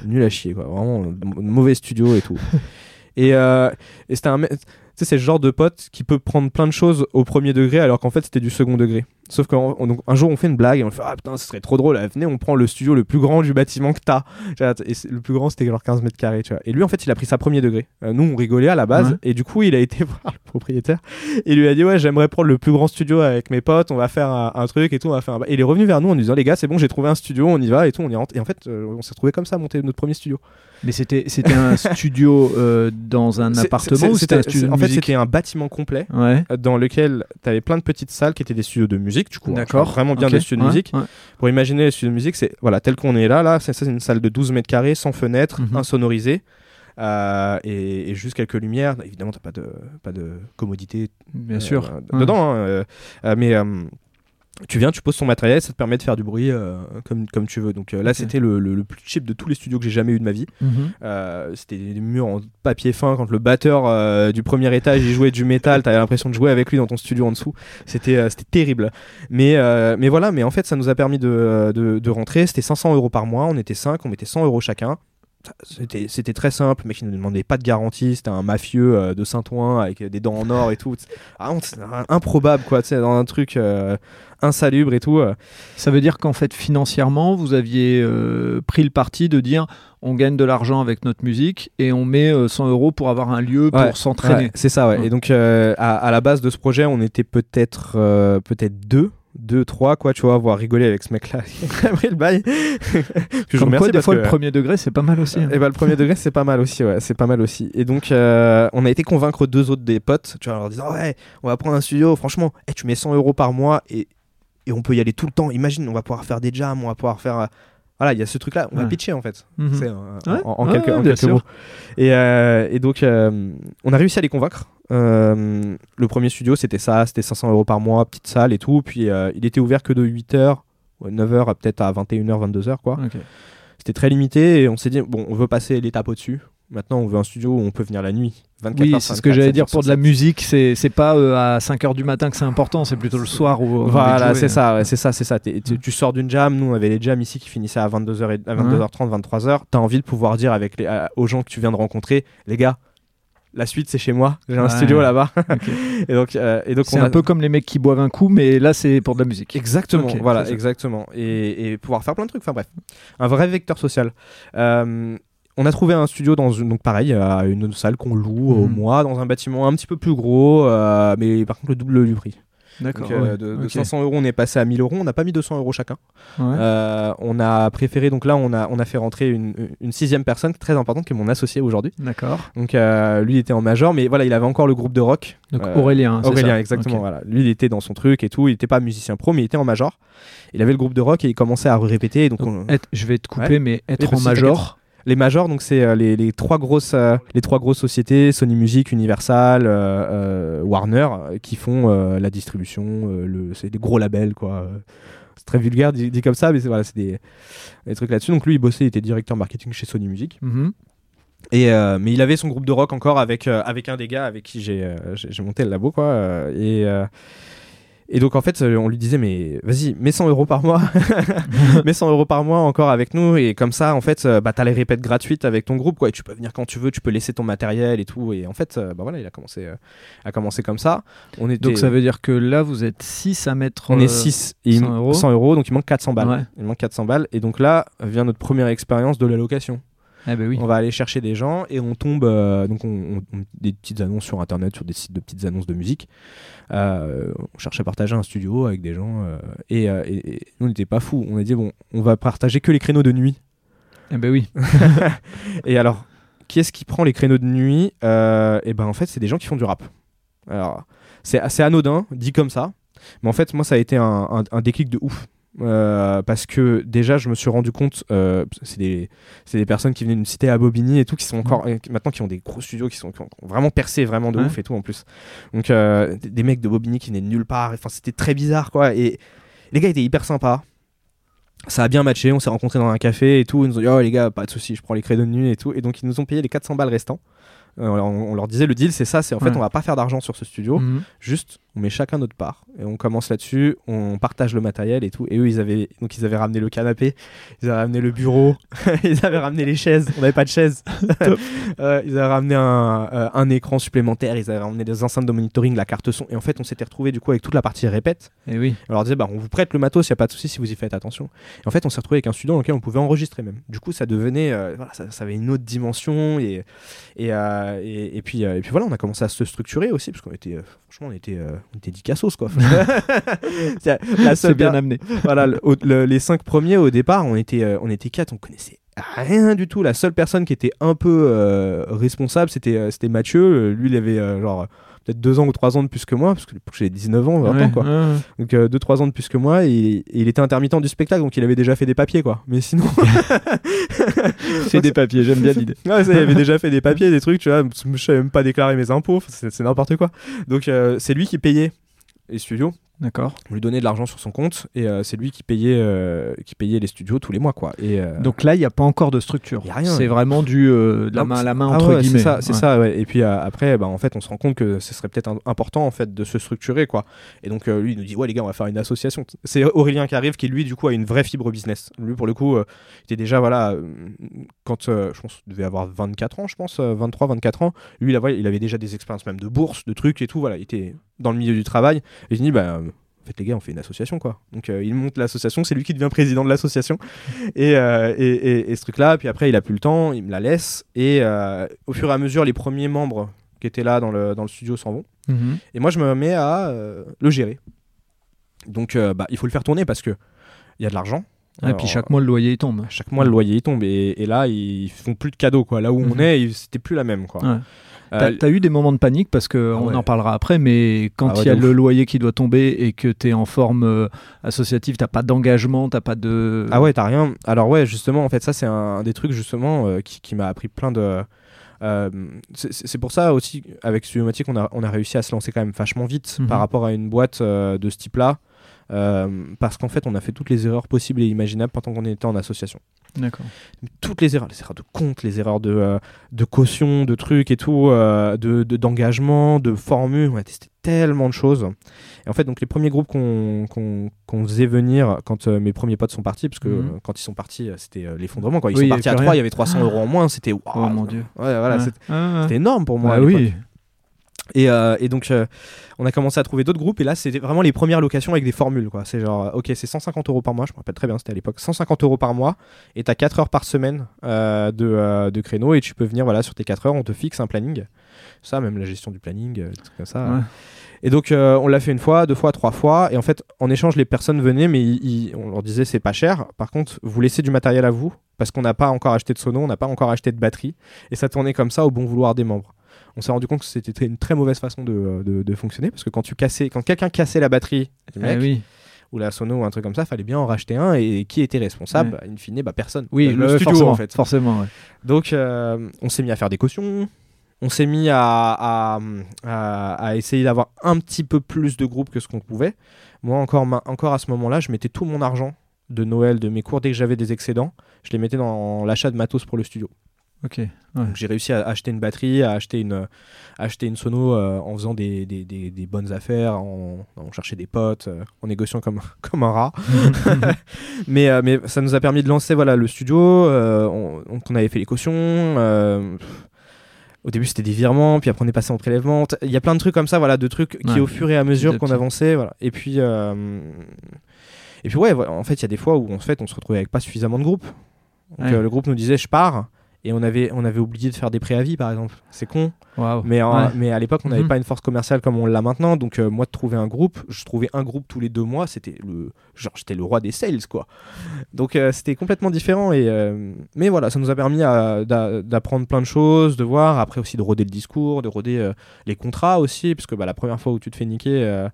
Nul à chier, quoi. Vraiment, mauvais studio et tout. et euh, et c'était un. mec- Tu sais, c'est le genre de pote qui peut prendre plein de choses au premier degré alors qu'en fait c'était du second degré. Sauf qu'un un jour on fait une blague et on fait Ah putain, ce serait trop drôle. Venez, on prend le studio le plus grand du bâtiment que t'as. Et le plus grand c'était genre 15 mètres carrés. Tu vois. Et lui en fait il a pris ça premier degré. Euh, nous on rigolait à la base Ouais. et du coup il a été voir le propriétaire et il lui a dit Ouais, j'aimerais prendre le plus grand studio avec mes potes. On va faire un, un truc et tout. On va faire un... ba- Et il est revenu vers nous en nous disant Les gars, c'est bon, j'ai trouvé un studio, on y va et tout. On y rentre. Et en fait, euh, on s'est retrouvé comme ça à monter notre premier studio. Mais c'était, un studio euh, dans un appartement ou c'était un studio En fait, c'était un bâtiment complet Ouais. dans lequel tu avais plein de petites salles qui étaient des studios de musique, du coup. hein, D'accord. vraiment bien des studios de Ouais, musique. ouais. Pour imaginer les studios de musique, c'est voilà, tel qu'on est là, là, c'est ça, c'est une salle de 12 mètres carrés, sans fenêtre, Mhm. insonorisée. euh, et, et juste quelques lumières. Évidemment, t'as pas de, pas de commodité Bien euh, sûr. dedans. hein, euh, mais tu viens, tu poses ton matériel, ça te permet de faire du bruit euh, comme, comme tu veux. Donc euh, là, c'était le, le- le plus cheap de tous les studios que j'ai jamais eu de ma vie. Mhm. Euh, c'était des murs en papier fin. Quand le batteur euh, du premier étage il jouait du métal, t'avais l'impression de jouer avec lui dans ton studio en dessous. C'était euh, c'était terrible. Mais, euh, mais voilà, mais en fait, ça nous a permis de, de, de rentrer. C'était 500 euros par mois. On était 5, on mettait 100 euros chacun. C'était c'était très simple, mais qui ne demandait pas de garantie. C'était un mafieux euh, de Saint-Ouen avec des dents en or et tout. Ah, improbable, quoi, tu sais, dans un truc euh, insalubre et tout. euh. Ça veut dire qu'en fait, financièrement, vous aviez pris le parti de dire on gagne de l'argent avec notre musique et on met euh, 100 euros pour avoir un lieu Ouais, pour s'entraîner. Ouais, c'est ça, ouais. Ouais. Et donc, à, à la base de ce projet, on était peut-être peut-être deux, deux, trois, quoi, tu vois, voir rigoler avec ce mec-là qui a pris le bail. Je Comme remercie quoi, des fois, que- le premier degré, c'est pas mal aussi. hein. Et bah, le premier degré, c'est pas mal aussi, ouais, c'est pas mal aussi. Et donc, euh, on a été convaincre deux autres des potes, tu vois, en leur disant, ouais, on va prendre un studio, franchement, eh, tu mets 100 euros par mois et, et on peut y aller tout le temps. Imagine, on va pouvoir faire des jams, on va pouvoir faire. euh, Voilà, il y a ce truc-là, on va pitcher en fait. Mhm. Euh, Ouais, en, quelques, en quelques mots. Et, et donc, on a réussi à les convaincre. Euh, le premier studio, c'était ça, c'était 500 euros par mois, petite salle et tout. Puis, euh, il était ouvert que de 8h, 9h à peut-être à 21h, 22h, quoi. C'était très limité et on s'est dit, bon, on veut passer l'étape au-dessus. Maintenant, on veut un studio où on peut venir la nuit. 24 Oui, c'est ce 24, que j'allais 7 dire pour de la 7. musique, c'est c'est pas euh, à 5h du matin que c'est important, c'est plutôt le soir où Voilà, jouer. c'est ça, ouais, c'est ça, c'est ça. T'es- tu- sors d'une jam, nous on avait les jams ici qui finissaient à 22h, et- à 22h30, 23h. T'as envie de pouvoir dire avec les, à- aux gens que tu viens de rencontrer, les gars, la suite c'est chez moi, j'ai un Ouais. studio là-bas. Ok. et donc, euh, et donc C'est on un a- peu comme les mecs qui boivent un coup, mais là c'est pour de la musique. Exactement, voilà, exactement. Et, et pouvoir faire plein de trucs, enfin bref. Un vrai vecteur social. Euh, on a trouvé un studio dans une, donc pareil, à une salle qu'on loue au Mhm. mois, dans un bâtiment un petit peu plus gros, euh, mais par contre le double du prix. D'accord. Donc, euh, ouais. de, de Ok. 500 euros, on est passé à 1000 euros. On n'a pas mis 200 euros chacun. Ouais. Euh, on a préféré, donc là, on a, on a fait rentrer une, une sixième personne très importante qui est mon associé aujourd'hui. D'accord. Donc euh, lui, il était en major, mais voilà, il avait encore le groupe de rock. Donc Aurélien. Aurélien, ça exactement. Voilà. Lui, il était dans son truc et tout. Il n'était pas musicien pro, mais il était en major. Il avait le groupe de rock et il commençait à répéter. Donc, Donc, on- être- je vais te couper, mais être bah, en si, major. Les majors, donc c'est euh, les, les trois grosses, euh, les trois grosses sociétés, Sony Music, Universal, euh, Warner, qui font la distribution. le, c'est des gros labels, quoi. C'est très vulgaire dit, dit comme ça, mais c'est voilà, c'est des, des trucs là-dessus. Donc lui, il bossait, il était directeur marketing chez Sony Music. Mhm. Et euh, mais il avait son groupe de rock encore avec euh, avec un des gars avec qui j'ai euh, monté le labo quoi. et et donc en fait, euh, on lui disait mais vas-y, mets 100 euros par mois, mets 100 euros par mois encore avec nous et comme ça en fait, euh, bah t'as les répètes gratuites avec ton groupe quoi. Et tu peux venir quand tu veux, tu peux laisser ton matériel et tout. Et en fait, euh, bah voilà, il a commencé à commencer comme ça. On était, Donc ça veut dire que là vous êtes 6 à mettre. on euh, est 6 et il 100 m- euros. 100 euros, donc il manque 400 balles. Ouais. Il manque 400 balles et donc là vient notre première expérience de la location. Ah bah oui. On va aller chercher des gens et on tombe euh, donc on, on- des petites annonces sur internet, sur des sites de petites annonces de musique. Euh, on cherche à partager un studio avec des gens euh, et, et- et nous on n'était pas fous. On a dit bon, on va partager que les créneaux de nuit. Ah bah oui. Et alors, qui est-ce qui prend les créneaux de nuit Et ben en fait, c'est des gens qui font du rap. Alors, c'est assez anodin, dit comme ça. Mais en fait, moi, ça a été un, un- un déclic de ouf. Euh, parce que déjà, je me suis rendu compte, euh, c'est des, des personnes qui venaient d'une cité à Bobigny et tout, qui sont encore euh, maintenant qui ont des gros studios, qui sont qui ont vraiment percé vraiment de Ouais. ouf et tout en plus. Donc des, mecs de Bobigny qui venaient de nulle part. Enfin, c'était très bizarre quoi. Et les gars étaient hyper sympas. Ça a bien matché, on s'est rencontrés dans un café et tout. Ils nous ont dit Oh les gars, pas de soucis, je prends les créneaux de nuit et tout. Et donc ils nous ont payé les 400 balles restants. On, on leur disait le deal, c'est ça c'est en fait, Ouais. on va pas faire d'argent sur ce studio. Mhm. Juste, on met chacun notre part et on commence là-dessus, on partage le matériel et tout. Et eux, ils avaient donc ils avaient ramené le canapé, ils avaient ramené le bureau, ils avaient ramené les chaises. On n'avait pas de chaises. Euh, ils avaient ramené un, euh, un écran supplémentaire, ils avaient ramené des enceintes de monitoring, la carte son. Et en fait, on s'était retrouvé du coup avec toute la partie répète. Eh oui. On leur disait, bah, on vous prête le matos, il y a pas de souci si vous y faites attention. Et en fait, on s'est retrouvé avec un studio dans lequel on pouvait enregistrer même. Du coup, ça devenait, euh, voilà, ça, ça avait une autre dimension et et, et, et puis et puis voilà, on a commencé à se structurer aussi parce qu'on était, franchement, on était, euh, on était 10 cassos quoi. C'est la seule bien amené. voilà, le- au- le- les cinq premiers au départ, on était, euh, on était quatre, on connaissait rien du tout. La seule personne qui était un peu euh, responsable, c'était, c'était Mathieu. Lui, il avait genre peut-être deux ans ou trois ans de plus que moi, parce que j'ai 19 ans, 20 ans quoi. Ouais, ouais. Donc euh, deux trois ans de plus que moi, et, et il était intermittent du spectacle, donc il avait déjà fait des papiers quoi. Mais sinon, C'est des papiers, j'aime bien l'idée. Ouais, ça, il avait déjà fait des papiers, des trucs, tu vois. Je savais même pas déclarer mes impôts, c'est n'importe quoi. Donc euh, c'est lui qui payait les studios. D'accord. On lui donnait de l'argent sur son compte et euh, c'est lui qui payait, euh, qui payait les studios tous les mois quoi. Et, euh, Donc là, il n'y a pas encore de structure. Y a rien. C'est vraiment du de la main à la main ah entre ouais, guillemets. C'est ça, c'est Ouais. ça, ouais. Et puis après, bah, en fait, on se rend compte que ce serait peut-être important en fait de se structurer, quoi. Et donc lui, il nous dit ouais les gars, on va faire une association. C'est Aurélien qui arrive, qui lui du coup a une vraie fibre business. Lui pour le coup, il était déjà voilà, quand je pense, devait avoir 24 ans, je pense, 23, 24 ans. Lui, il avait, il avait déjà des expériences même de bourse, de trucs et tout. Voilà, il était dans le milieu du travail. Et je dis bah euh, en fait, les gars, on fait une association, quoi. Donc, euh, il monte l'association, c'est lui qui devient président de l'association. Et, euh, et, et- et ce truc-là, puis après, il a plus le temps, il me la laisse. Et euh, au fur et à mesure, les premiers membres qui étaient là dans le, dans le studio s'en vont. Mhm. Et moi, je me mets à le gérer. Donc, bah, il faut le faire tourner parce que il y a de l'argent. Et puis chaque mois, le loyer il tombe. chaque mois, le loyer il tombe. Et, là, ils font plus de cadeaux, quoi. Là où on Mhm. est, c'était plus la même, quoi. Ouais. Euh, T'as eu des moments de panique parce que Ah ouais. en parlera après, mais quand Ah ouais, il y a le ouf. loyer qui doit tomber et que tu es en forme euh, associative, t'as pas d'engagement, t'as pas de. Ah ouais, t'as rien. Alors ouais, justement, en fait, ça c'est un des trucs justement euh, qui, qui m'a appris plein de. c'est pour ça aussi, avec Studiomatic, on a, on a réussi à se lancer quand même vachement vite Mhm. par rapport à une boîte de ce type-là. parce qu'en fait, on a fait toutes les erreurs possibles et imaginables pendant qu'on était en association. D'accord. Toutes les erreurs, les erreurs de compte, les erreurs de, euh, de caution, de trucs et tout, euh, de de- d'engagement, de, formule. On a testé tellement de choses. Et en fait, donc les premiers groupes qu'on qu'on qu'on faisait venir quand euh, mes premiers potes sont partis, parce que Mhm. quand ils sont partis, c'était l'effondrement. Quand ils Oui, sont partis à plus 3, rien. il y avait 300 euros en moins. C'était waouh. Oh mon dieu. Ouais, voilà, c'était Ah, énorme pour moi. Bah l'époque. Et, euh, et donc, euh, on a commencé à trouver d'autres groupes. Et là, c'était vraiment les premières locations avec des formules. quoi. C'est genre, ok, c'est 150 euros par mois. Je me rappelle très bien, c'était à l'époque. 150 euros par mois. Et t'as 4 heures par semaine euh, de, de créneau. Et tu peux venir, voilà, sur tes 4 heures, on te fixe un planning. Ça, même la gestion du planning, des trucs comme ça. Ouais. Et donc, on l'a fait une fois, deux fois, trois fois. Et en fait, en échange, les personnes venaient, mais ils- ils- on leur disait c'est pas cher. Par contre, vous laissez du matériel à vous, parce qu'on n'a pas encore acheté de sono, on n'a pas encore acheté de batterie. Et ça tournait comme ça au bon vouloir des membres. On s'est rendu compte que c'était une très mauvaise façon de, de- de fonctionner, parce que quand tu cassais, quand quelqu'un cassait la batterie du Ah mec, oui. ou la sono ou un truc comme ça, fallait bien en racheter un. Et qui était responsable In fine, bah personne. Oui, Euh, le studio forcément, en fait. Forcément, ouais. Donc, euh, on s'est mis à faire des cautions. On s'est mis à, à, à- à essayer d'avoir un petit peu plus de groupes que ce qu'on pouvait. Moi, encore, ma- encore à ce moment-là, je mettais tout mon argent de Noël, de mes cours, dès que j'avais des excédents, je les mettais dans l'achat de matos pour le studio. Ok. Ouais. J'ai réussi à acheter une batterie, à acheter une, à acheter une sono euh, en faisant des, des, des- des bonnes affaires, en, en cherchant des potes, euh, en négociant comme, comme un rat. mais, euh, mais ça nous a permis de lancer voilà, le studio. euh, on, on avait fait les cautions. au début, c'était des virements, puis après, on est passé en prélèvement. Il y a plein de trucs comme ça, voilà, de trucs qui, Ouais. au fur et à mesure qu'on avançait, voilà. Et puis, et puis ouais, en fait, il y a des fois où en fait, on se retrouvait avec pas suffisamment de groupes. Donc, Ouais. le groupe nous disait, je pars. Et on avait, on avait oublié de faire des préavis par exemple. C'est con. Mais, en- Ouais. mais à l'époque, on n'avait Mhm. pas une force commerciale comme on l'a maintenant. Donc, euh, moi, de trouver un groupe, je trouvais un groupe tous les deux mois. C'était le, genre, j'étais le roi des sales, quoi. Donc, euh, c'était complètement différent. Et, euh, mais voilà, ça nous a permis d'apprendre plein de choses, de voir. Après aussi, de roder le discours, de roder les contrats aussi. Parce que bah, la première fois où tu te fais niquer,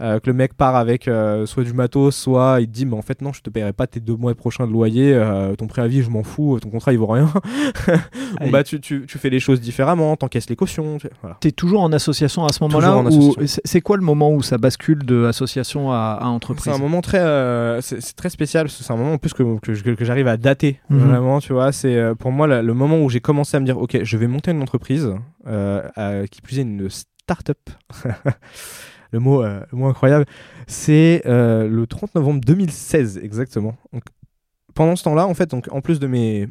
que le mec part avec soit du matos, soit il te dit, mais en fait, non, je te paierai pas tes deux mois prochains de loyer. ton préavis, je m'en fous. Ton contrat, il vaut rien. Bon, bah, tu, tu, tu fais les choses différemment, t'encaisses les cautions. tu- Voilà. T'es toujours en association à ce moment-là ou c'est quoi le moment où ça bascule de association à, à C'est entreprise un moment très, euh, c'est très spécial. C'est un moment en plus que, que, j'arrive à dater Mhm. vraiment. Tu vois, c'est euh, pour moi la- le moment où j'ai commencé à me dire, ok, je vais monter une entreprise euh, qui plus est une start-up. le mot, euh, le mot incroyable. C'est le 30 novembre 2016 exactement. Donc, pendant ce temps-là, en fait, donc en plus de mes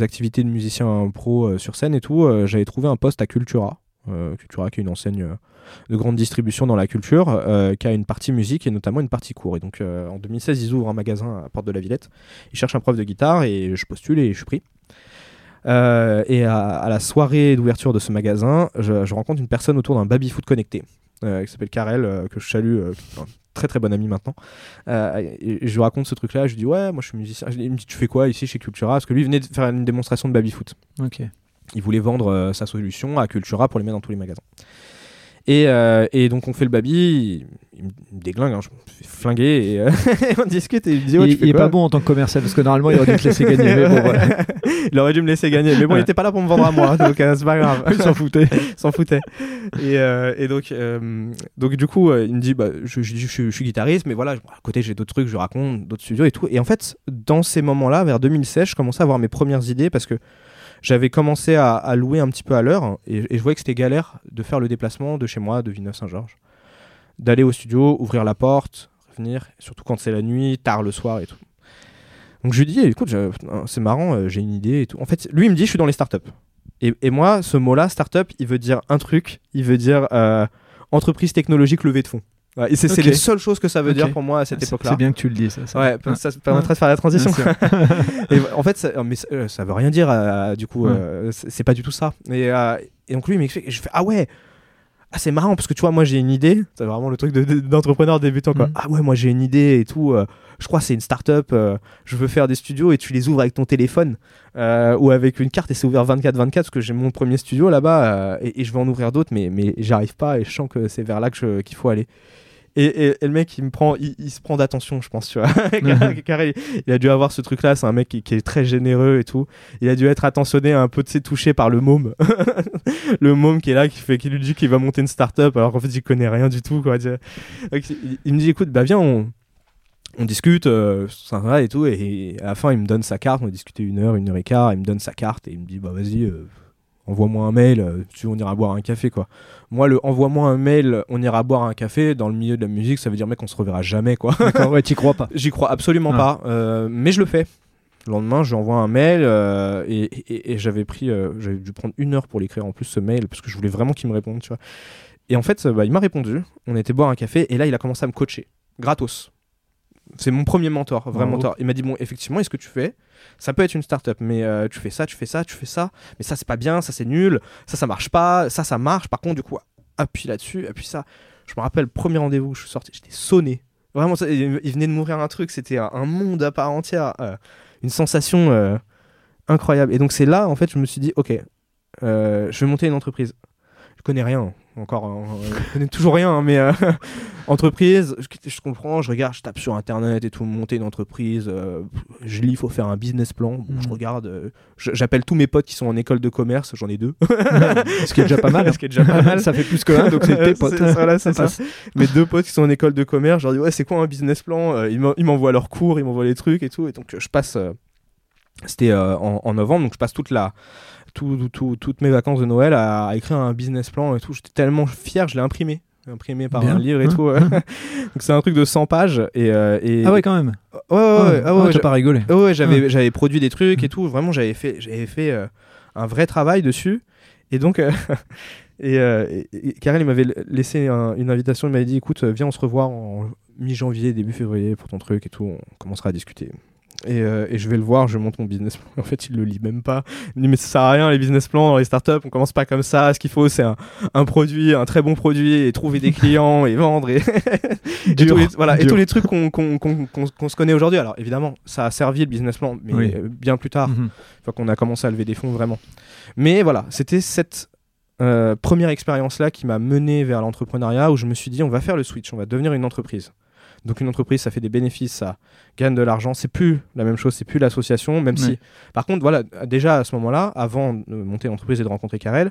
activités de musicien pro euh, sur scène et tout, euh, j'avais trouvé un poste à Cultura. Euh, Cultura qui est une enseigne de grande distribution dans la culture, qui a une partie musique et notamment une partie cours. Et donc en 2016, ils ouvrent un magasin à Porte de la Villette. Ils cherchent un prof de guitare et je postule et je suis pris. Et à, la soirée d'ouverture de ce magasin, je, je rencontre une personne autour d'un baby-foot connecté qui s'appelle Karel, que je salue, très très bon ami maintenant. Euh, et, je lui raconte ce truc-là, je lui dis ouais, moi je suis musicien. Je lui dis, Il me dit tu fais quoi ici chez Cultura? Parce que lui venait de faire une démonstration de baby-foot. Ok. Il voulait vendre euh, sa solution à Cultura pour les mettre dans tous les magasins. Et, euh, et donc on fait le baby, il, me déglingue, hein, je me fais flinguer et euh, on discute et il me dit ouais, il tu fais il est pas bon en tant que commercial parce que normalement il aurait dû te laisser gagner. Mais bon, voilà. il aurait dû me laisser gagner, mais bon, il était pas là pour me vendre à moi, donc euh, c'est pas grave. Il s'en foutait. s'en foutait. Et, euh, et donc, donc du coup, il me dit, bah, je, je, je, je suis guitariste, mais voilà, à côté j'ai d'autres trucs, je raconte, d'autres studios et tout. Et en fait, dans ces moments-là, vers 2016, je commençais à avoir mes premières idées parce que j'avais commencé à, louer un petit peu à l'heure et, je voyais que c'était galère de faire le déplacement de chez moi, de Villeneuve-Saint-Georges, d'aller au studio, ouvrir la porte, revenir, surtout quand c'est la nuit, tard le soir et tout. Donc je lui dis, écoute, je- c'est marrant, euh, j'ai une idée et tout. En fait, lui il me dit, je suis dans les startups. Et, et moi, ce mot-là, startup, il veut dire un truc, il veut dire euh, entreprise technologique levée de fonds. Ouais, et c'est c'est Ok. les seules choses que ça veut dire pour moi à cette C'est époque-là. c'est bien que tu le dises. Ça, ça. Ouais, ça te permettrait de faire la transition. Et en fait, ça, mais ça, euh, ça veut rien dire, euh, du coup, Ouais. euh, c'est c'est pas du tout ça. Et, euh, et donc lui, il m'explique, et je fais, ah ouais, ah, c'est marrant parce que tu vois, moi j'ai une idée, c'est vraiment le truc de- de- d'entrepreneur débutant quoi. Mhm. Ah ouais, moi j'ai une idée et tout, euh, je crois que c'est une start-up, euh, je veux faire des studios et tu les ouvres avec ton téléphone euh, ou avec une carte et c'est ouvert 24-24 parce que j'ai mon premier studio là-bas et, et je vais en ouvrir d'autres, mais, mais j'arrive pas et je sens que c'est vers là que qu'il faut aller. Et, et- et le mec, il me prend, il, il se prend d'attention, je pense, tu vois. Car- il, il a dû avoir ce truc-là. C'est un mec qui, qui est très généreux et tout. Il a dû être attentionné, un peu, sais, touché par le môme. le môme qui est là, qui fait, qui lui dit qu'il va monter une start-up, alors qu'en fait, il connaît rien du tout, quoi. Donc, il, il me dit, écoute, bah viens, on, on discute, euh, ça va et tout. Et, et à la fin, il me donne sa carte. On a discuté une heure, une heure et quart. Il me donne sa carte et il me dit, bah vas-y. euh, Envoie-moi un mail, euh, tu on ira boire un café quoi. Moi le envoie-moi un mail, on ira boire un café dans le milieu de la musique, ça veut dire mec on se reverra jamais quoi. D'accord, ouais, t'y crois pas. J'y crois absolument Ah. pas, euh, mais je le fais. Le lendemain, je lui envoie un mail euh, et, et- et j'avais pris, euh, j'avais dû prendre une heure pour l'écrire en plus ce mail parce que je voulais vraiment qu'il me réponde, tu vois. Et en fait, bah, il m'a répondu. On était boire un café et là, il a commencé à me coacher, gratos. C'est mon premier mentor, vrai mentor. Il m'a dit bon, effectivement, est-ce que tu fais? Ça peut être une start-up, mais euh, tu fais ça, tu fais ça, tu fais ça, mais ça c'est pas bien, ça c'est nul, ça ça marche pas, ça ça marche. Par contre, du coup, appuie là-dessus, appuie ça. Je me rappelle, premier rendez-vous, où je suis sorti, j'étais sonné. Vraiment, ça- il il venait de m'ouvrir un truc, c'était un, un monde à part entière, euh, une sensation euh, incroyable. Et donc c'est là, en fait, je me suis dit, ok, je vais monter une entreprise. Je connais rien, encore, hein, je connais toujours rien, hein, mais euh, entreprise, je, je comprends, je regarde, je tape sur internet et tout, monter une entreprise, euh, je lis, il faut faire un business plan, Bon, je Mhm. regarde, euh, j'appelle tous mes potes qui sont en école de commerce, j'en ai deux. Ce qui est déjà pas mal. Ce qui est déjà pas mal. ça fait plus que un, donc c'est tes potes. Ça. Mes deux potes qui sont en école de commerce, je leur dis ouais c'est quoi un business plan Euh, Ils m'en- ils m'envoient leurs cours, ils m'envoient les trucs et tout. Et donc euh, je passe, euh, c'était euh, en, en novembre, donc je passe toute la, tout, tout- tout- toutes mes vacances de Noël à, à écrire un business plan et tout. J'étais tellement fier, je l'ai imprimé. imprimé par Bien. un livre et Hein. tout ouais. donc c'est un truc de 100 pages et, euh, et Ah ouais, quand même. ouais ouais ouais, Ah, ah ouais, j'a- pas rigolé. Ouais, ouais, j'avais, Ah. j'avais produit des trucs et Mm. tout. Vraiment, j'avais fait, j'avais fait euh, un vrai travail dessus. Et donc, euh, et, et- et Karel, il m'avait laissé un- une invitation. Il m'avait dit écoute, viens, on se revoit en mi-janvier, début février pour ton truc et tout. On commencera à discuter. Et, euh, et je vais le voir, je monte mon business plan. En fait, il le lit même pas. Il me dit, mais ça sert à rien, les business plans dans les startups, on commence pas comme ça. Ce qu'il faut, c'est un, un produit, un très bon produit, et trouver des clients, et vendre, et, tous, les, voilà, et dur. tous les trucs qu'on se connaît aujourd'hui. Alors, évidemment, ça a servi le business plan, mais Oui. bien plus tard, une fois qu'on a commencé à lever des fonds vraiment. Mais voilà, c'était cette euh, première expérience-là qui m'a mené vers l'entrepreneuriat où je me suis dit, on va faire le switch, on va devenir une entreprise. Donc une entreprise, ça fait des bénéfices, ça gagne de l'argent. C'est plus la même chose, c'est plus l'association, même Ouais. si. Par contre, voilà, déjà à ce moment-là, avant de monter l'entreprise et de rencontrer Karel,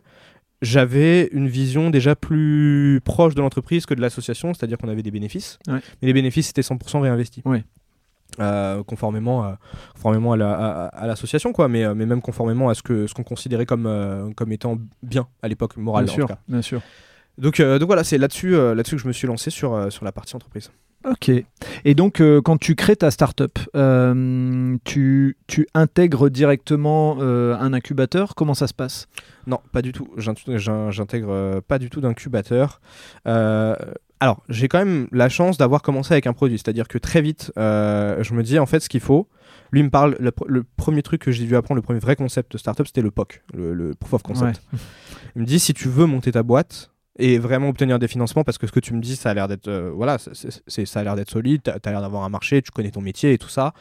j'avais une vision déjà plus proche de l'entreprise que de l'association, c'est-à-dire qu'on avait des bénéfices, Ouais. mais les bénéfices étaient 100% réinvestis. Ouais. Euh, conformément à, conformément à, la- à- à l'association quoi mais, euh, mais même conformément à ce que ce qu'on considérait comme euh, comme étant bien à l'époque moral Bien sûr, bien sûr. donc donc voilà c'est là-dessus là-dessus que je me suis lancé sur sur la partie entreprise Ok. Et donc, euh, quand tu crées ta startup, euh, tu, tu intègres directement euh, un incubateur? Comment ça se passe? Non, pas du tout. J'int- j'in- J'intègre pas du tout d'incubateur. Alors, j'ai quand même la chance d'avoir commencé avec un produit, c'est-à-dire que très vite, je me dis en fait ce qu'il faut. Lui me parle, le, pr- le premier truc que j'ai dû apprendre, le premier vrai concept de startup, c'était le POC, le, le Proof of Concept. Il me dit si tu veux monter ta boîte et vraiment obtenir des financements, parce que ce que tu me dis, ça a l'air d'être, euh, voilà, c'est- ça a l'air d'être solide, t'as as, l'air d'avoir un marché, tu connais ton métier et tout ça.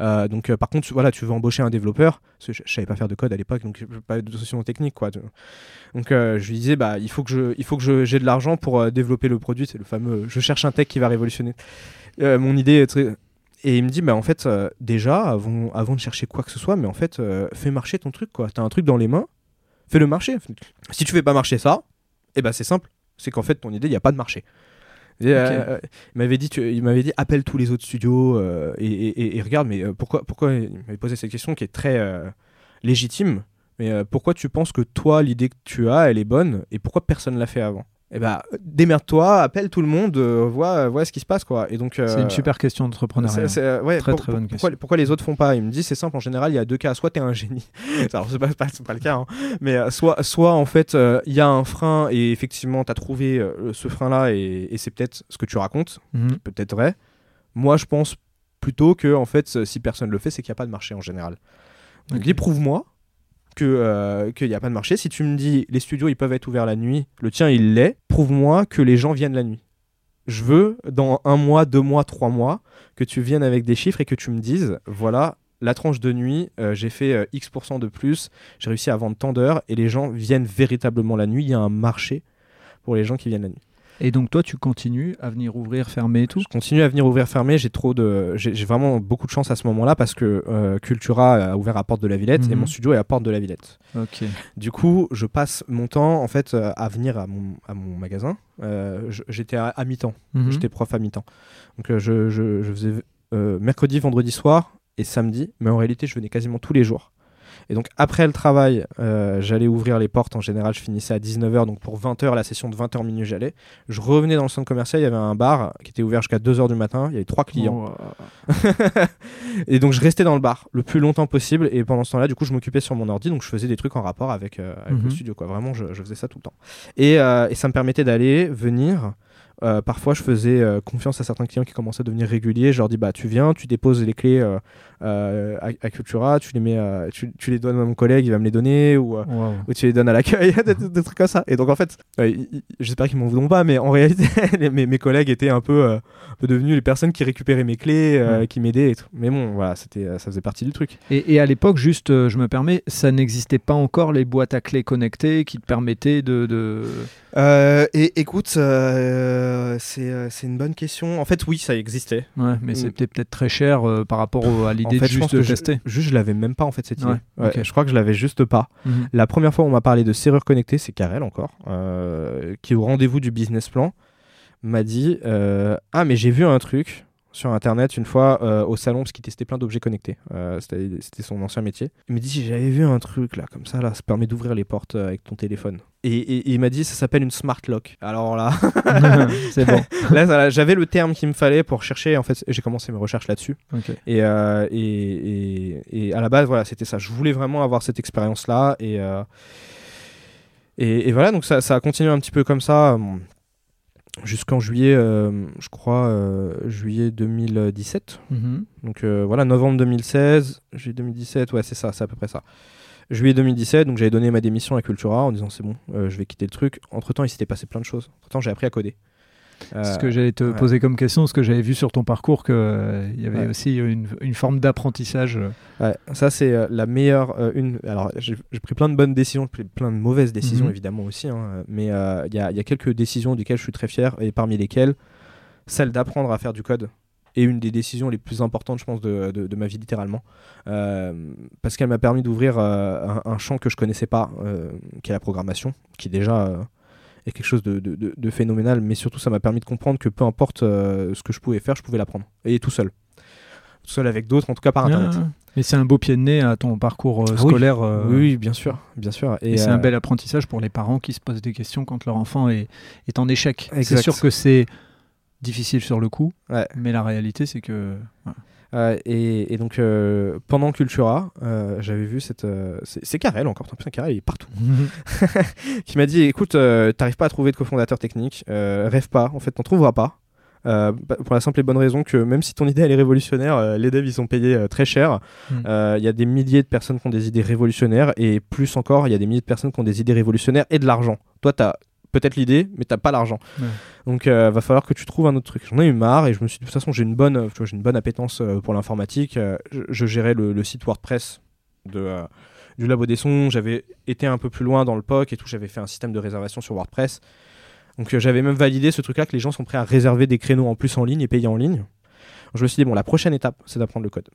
Euh, donc, euh, par contre, tu- voilà, tu veux embaucher un développeur, je, je savais pas faire de code à l'époque, donc pas de notion technique, quoi. Donc, je lui disais, bah, il faut que je, il faut que j'ai de l'argent pour développer le produit. C'est le fameux, je cherche un tech qui va révolutionner mon idée. est très- Et il me dit, bah, en fait, déjà, avant, avant de chercher quoi que ce soit, mais en fait, fais marcher ton truc, quoi. T'as un truc dans les mains, fais-le marcher. Si tu fais pas marcher ça, et ben c'est simple, c'est qu'en fait, ton idée, il n'y a pas de marché. Euh, euh, il m'avait dit, tu- il m'avait dit, appelle tous les autres studios euh, et, et- et- et regarde, mais pourquoi, pourquoi il m'avait posé cette question qui est très euh, légitime. Mais pourquoi tu penses que toi, l'idée que tu as, elle est bonne et pourquoi personne l'a fait avant? Eh ben, démerde-toi, appelle tout le monde, euh, vois, vois ce qui se passe, quoi. Et donc, C'est euh, une super question c'est- d'entrepreneuriat. c'est, euh, ouais, Très, pour- très bonne pour- pourquoi, pourquoi les autres font pas? Il me dit c'est simple en général il y a deux cas soit t'es un génie alors c'est pas, pas- c'est pas le cas hein. mais euh, soit soit en fait euh, il y a un frein et effectivement t'as trouvé euh, ce frein là et, et c'est peut-être ce que tu racontes Mhm. peut-être vrai moi je pense plutôt que en fait si personne le fait c'est qu'il n'y a pas de marché en général donc Ok. dis prouve-moi que euh, qu'il n'y a pas de marché si tu me dis les studios ils peuvent être ouverts la nuit le tien il l'est prouve-moi que les gens viennent la nuit je veux dans un mois deux mois trois mois que tu viennes avec des chiffres et que tu me dises voilà la tranche de nuit, euh, j'ai fait euh, X% de plus, j'ai réussi à vendre tant d'heures et les gens viennent véritablement la nuit. Il y a un marché pour les gens qui viennent la nuit. Et donc, toi, tu continues à venir ouvrir, fermer et tout Je continue à venir ouvrir fermé. J'ai trop de, j'ai vraiment beaucoup de chance à ce moment-là parce que euh, Cultura a ouvert à Porte de la Villette et Mhm. mon studio est à Porte de la Villette. Ok. Du coup, je passe mon temps en fait euh, à venir à mon, à mon magasin. Euh, J'étais à, à mi-temps. Mhm. J'étais prof à mi-temps. Donc je, je- je faisais mercredi, vendredi soir et samedi, mais en réalité je venais quasiment tous les jours. Et donc après le travail, euh, j'allais ouvrir les portes. En général, je finissais à 19h, donc pour 20h, la session de 20h minuit, j'allais. Je revenais dans le centre commercial, il y avait un bar qui était ouvert jusqu'à 2h du matin, il y avait trois clients. Oh, et donc je restais dans le bar le plus longtemps possible. Et pendant ce temps-là du coup je m'occupais sur mon ordi. Donc je faisais des trucs en rapport avec, euh, avec Mhm. le studio quoi. Vraiment je, je faisais ça tout le temps. Et, euh, et ça me permettait d'aller venir. Euh, parfois je faisais euh, confiance à certains clients qui commençaient à devenir réguliers. Je leur dis bah tu viens tu déposes les clés euh, euh, à, à Cultura tu les mets euh, tu, tu les donnes à mon collègue il va me les donner ou euh, Wow. ou tu les donnes à l'accueil, des, des- des trucs comme ça. Et donc en fait, euh, j'espère qu'ils m'en voudront pas, mais en réalité, les- mes, mes collègues étaient un peu, euh, un peu devenus les personnes qui récupéraient mes clés, euh, qui m'aidaient et tout. Mais bon, voilà, c'était, ça faisait partie du truc. Et, et à l'époque, juste, euh, je me permets, ça n'existait pas encore les boîtes à clés connectées qui te permettaient de. de... Euh, et écoute, euh, c'est, c'est une bonne question. En fait, oui, ça existait. Ouais, mais Mm. c'était peut-être très cher euh, par rapport au- à En l'idée fait, de je pense juste de que je- tester. juste, je l'avais même pas en fait cette idée. Ouais, Ouais, ok. Je crois que je l'avais juste pas. Mhm. La première fois où on m'a parlé de serrure connectée, c'est Karel encore, euh, qui au rendez-vous du business plan m'a dit euh, Ah, mais j'ai vu un truc sur internet une fois euh, au salon parce qu'il testait plein d'objets connectés. Euh, C'était son ancien métier. Il me dit J'avais vu un truc là, comme ça, là, ça permet d'ouvrir les portes avec ton téléphone. Et, et- et il m'a dit Ça s'appelle une smart lock. Alors là, c'est bon. là j'avais le terme qu'il me fallait pour chercher. En fait, j'ai commencé mes recherches là-dessus. Et, euh, et, à la base, voilà, c'était ça. Je voulais vraiment avoir cette expérience-là. Et, euh, et, voilà, donc ça, ça a continué un petit peu comme ça. jusqu'en juillet, je crois, juillet 2017. Mhm. Donc voilà, novembre 2016, juillet 2017, ouais, c'est ça, c'est à peu près ça. Juillet 2017, donc j'avais donné ma démission à Cultura en disant c'est bon, je vais quitter le truc. Entre temps, il s'était passé plein de choses. Entre temps, j'ai appris à coder. C'est ce que j'allais te poser comme question, ce que j'avais vu sur ton parcours, qu'il euh, y avait aussi une, une forme d'apprentissage. Euh. Ouais, ça c'est euh, la meilleure. une... Alors j'ai pris plein de bonnes décisions, plein de mauvaises décisions mhm. évidemment aussi, hein, mais il y, y, a quelques décisions duquel je suis très fier, et parmi lesquelles celle d'apprendre à faire du code est une des décisions les plus importantes, je pense, de, de, ma vie littéralement. parce qu'elle m'a permis d'ouvrir un, un, champ que je connaissais pas, qui est la programmation, qui déjà quelque chose de, phénoménal, mais surtout ça m'a permis de comprendre que peu importe euh, ce que je pouvais faire, je pouvais l'apprendre. Et tout seul. Tout seul avec d'autres, en tout cas par Internet. Ah, mais c'est un beau pied de nez à ton parcours euh, ah scolaire. Euh, oui, bien sûr. Bien sûr. Et, c'est un bel apprentissage pour les parents qui se posent des questions quand leur enfant est, est en échec. C'est sûr que c'est difficile sur le coup, mais la réalité c'est que... Euh, et, donc euh, pendant Cultura, euh, j'avais vu cette. c'est Karel encore, putain, Karel il est partout. qui m'a dit écoute, t'arrives pas à trouver de cofondateur technique, rêve pas, en fait, t'en trouveras pas. Bah, pour la simple et bonne raison que même si ton idée elle est révolutionnaire, les devs ils sont payés très cher. Hmm. Il y a des milliers de personnes qui ont des idées révolutionnaires et plus encore, il y a des milliers de personnes qui ont des idées révolutionnaires et de l'argent. Toi, t'as peut-être l'idée, mais t'as pas l'argent. Donc, euh, va falloir que tu trouves un autre truc. J'en ai eu marre et je me suis dit, de toute façon, j'ai une bonne, j'ai une bonne appétence euh, pour l'informatique. Euh, je, gérais le, site WordPress de, du Labo des Sons. J'avais été un peu plus loin dans le POC et tout. J'avais fait un système de réservation sur WordPress. Donc, j'avais même validé ce truc-là que les gens sont prêts à réserver des créneaux en plus en ligne et payer en ligne. je me suis dit, bon, la prochaine étape, c'est d'apprendre le code.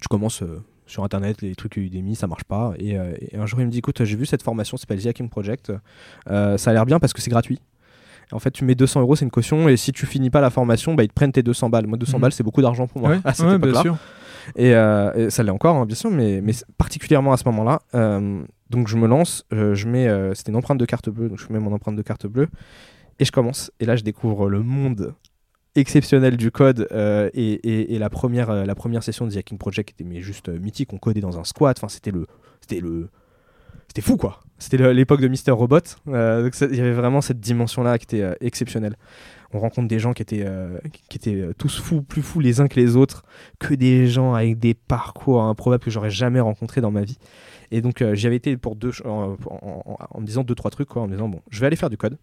Tu commences sur internet, les trucs Udemy, ça marche pas. Et, euh, et, un jour, il me dit écoute, j'ai vu cette formation, c'est s'appelle The Project. Euh, ça a l'air bien parce que c'est gratuit. en fait, tu mets 200 euros, c'est une caution, et si tu finis pas la formation, bah, ils te prennent tes 200 balles. Moi, 200 mhm. balles, c'est beaucoup d'argent pour moi à cette époque-là. Et, euh, et, ça l'est encore, hein, bien sûr, mais, mais particulièrement à ce moment-là. donc, je me lance, je mets, c'était une empreinte de carte bleue, donc je mets mon empreinte de carte bleue, et je commence. Et là, je découvre le monde exceptionnel du code euh, et, la, première, euh, la première session de The Hacking Project était mais juste euh, mythique. On codait dans un squat. Enfin, c'était le, c'était le, c'était fou quoi. C'était l'époque de Mister Robot. il y avait vraiment cette dimension là qui était exceptionnelle. On rencontre des gens qui étaient, qui étaient tous fous, plus fous les uns que les autres, que des gens avec des parcours improbables que j'aurais jamais rencontrés dans ma vie. Et donc j'y avais été pour deux, en, en, me disant deux trois trucs quoi, en me disant bon, je vais aller faire du code.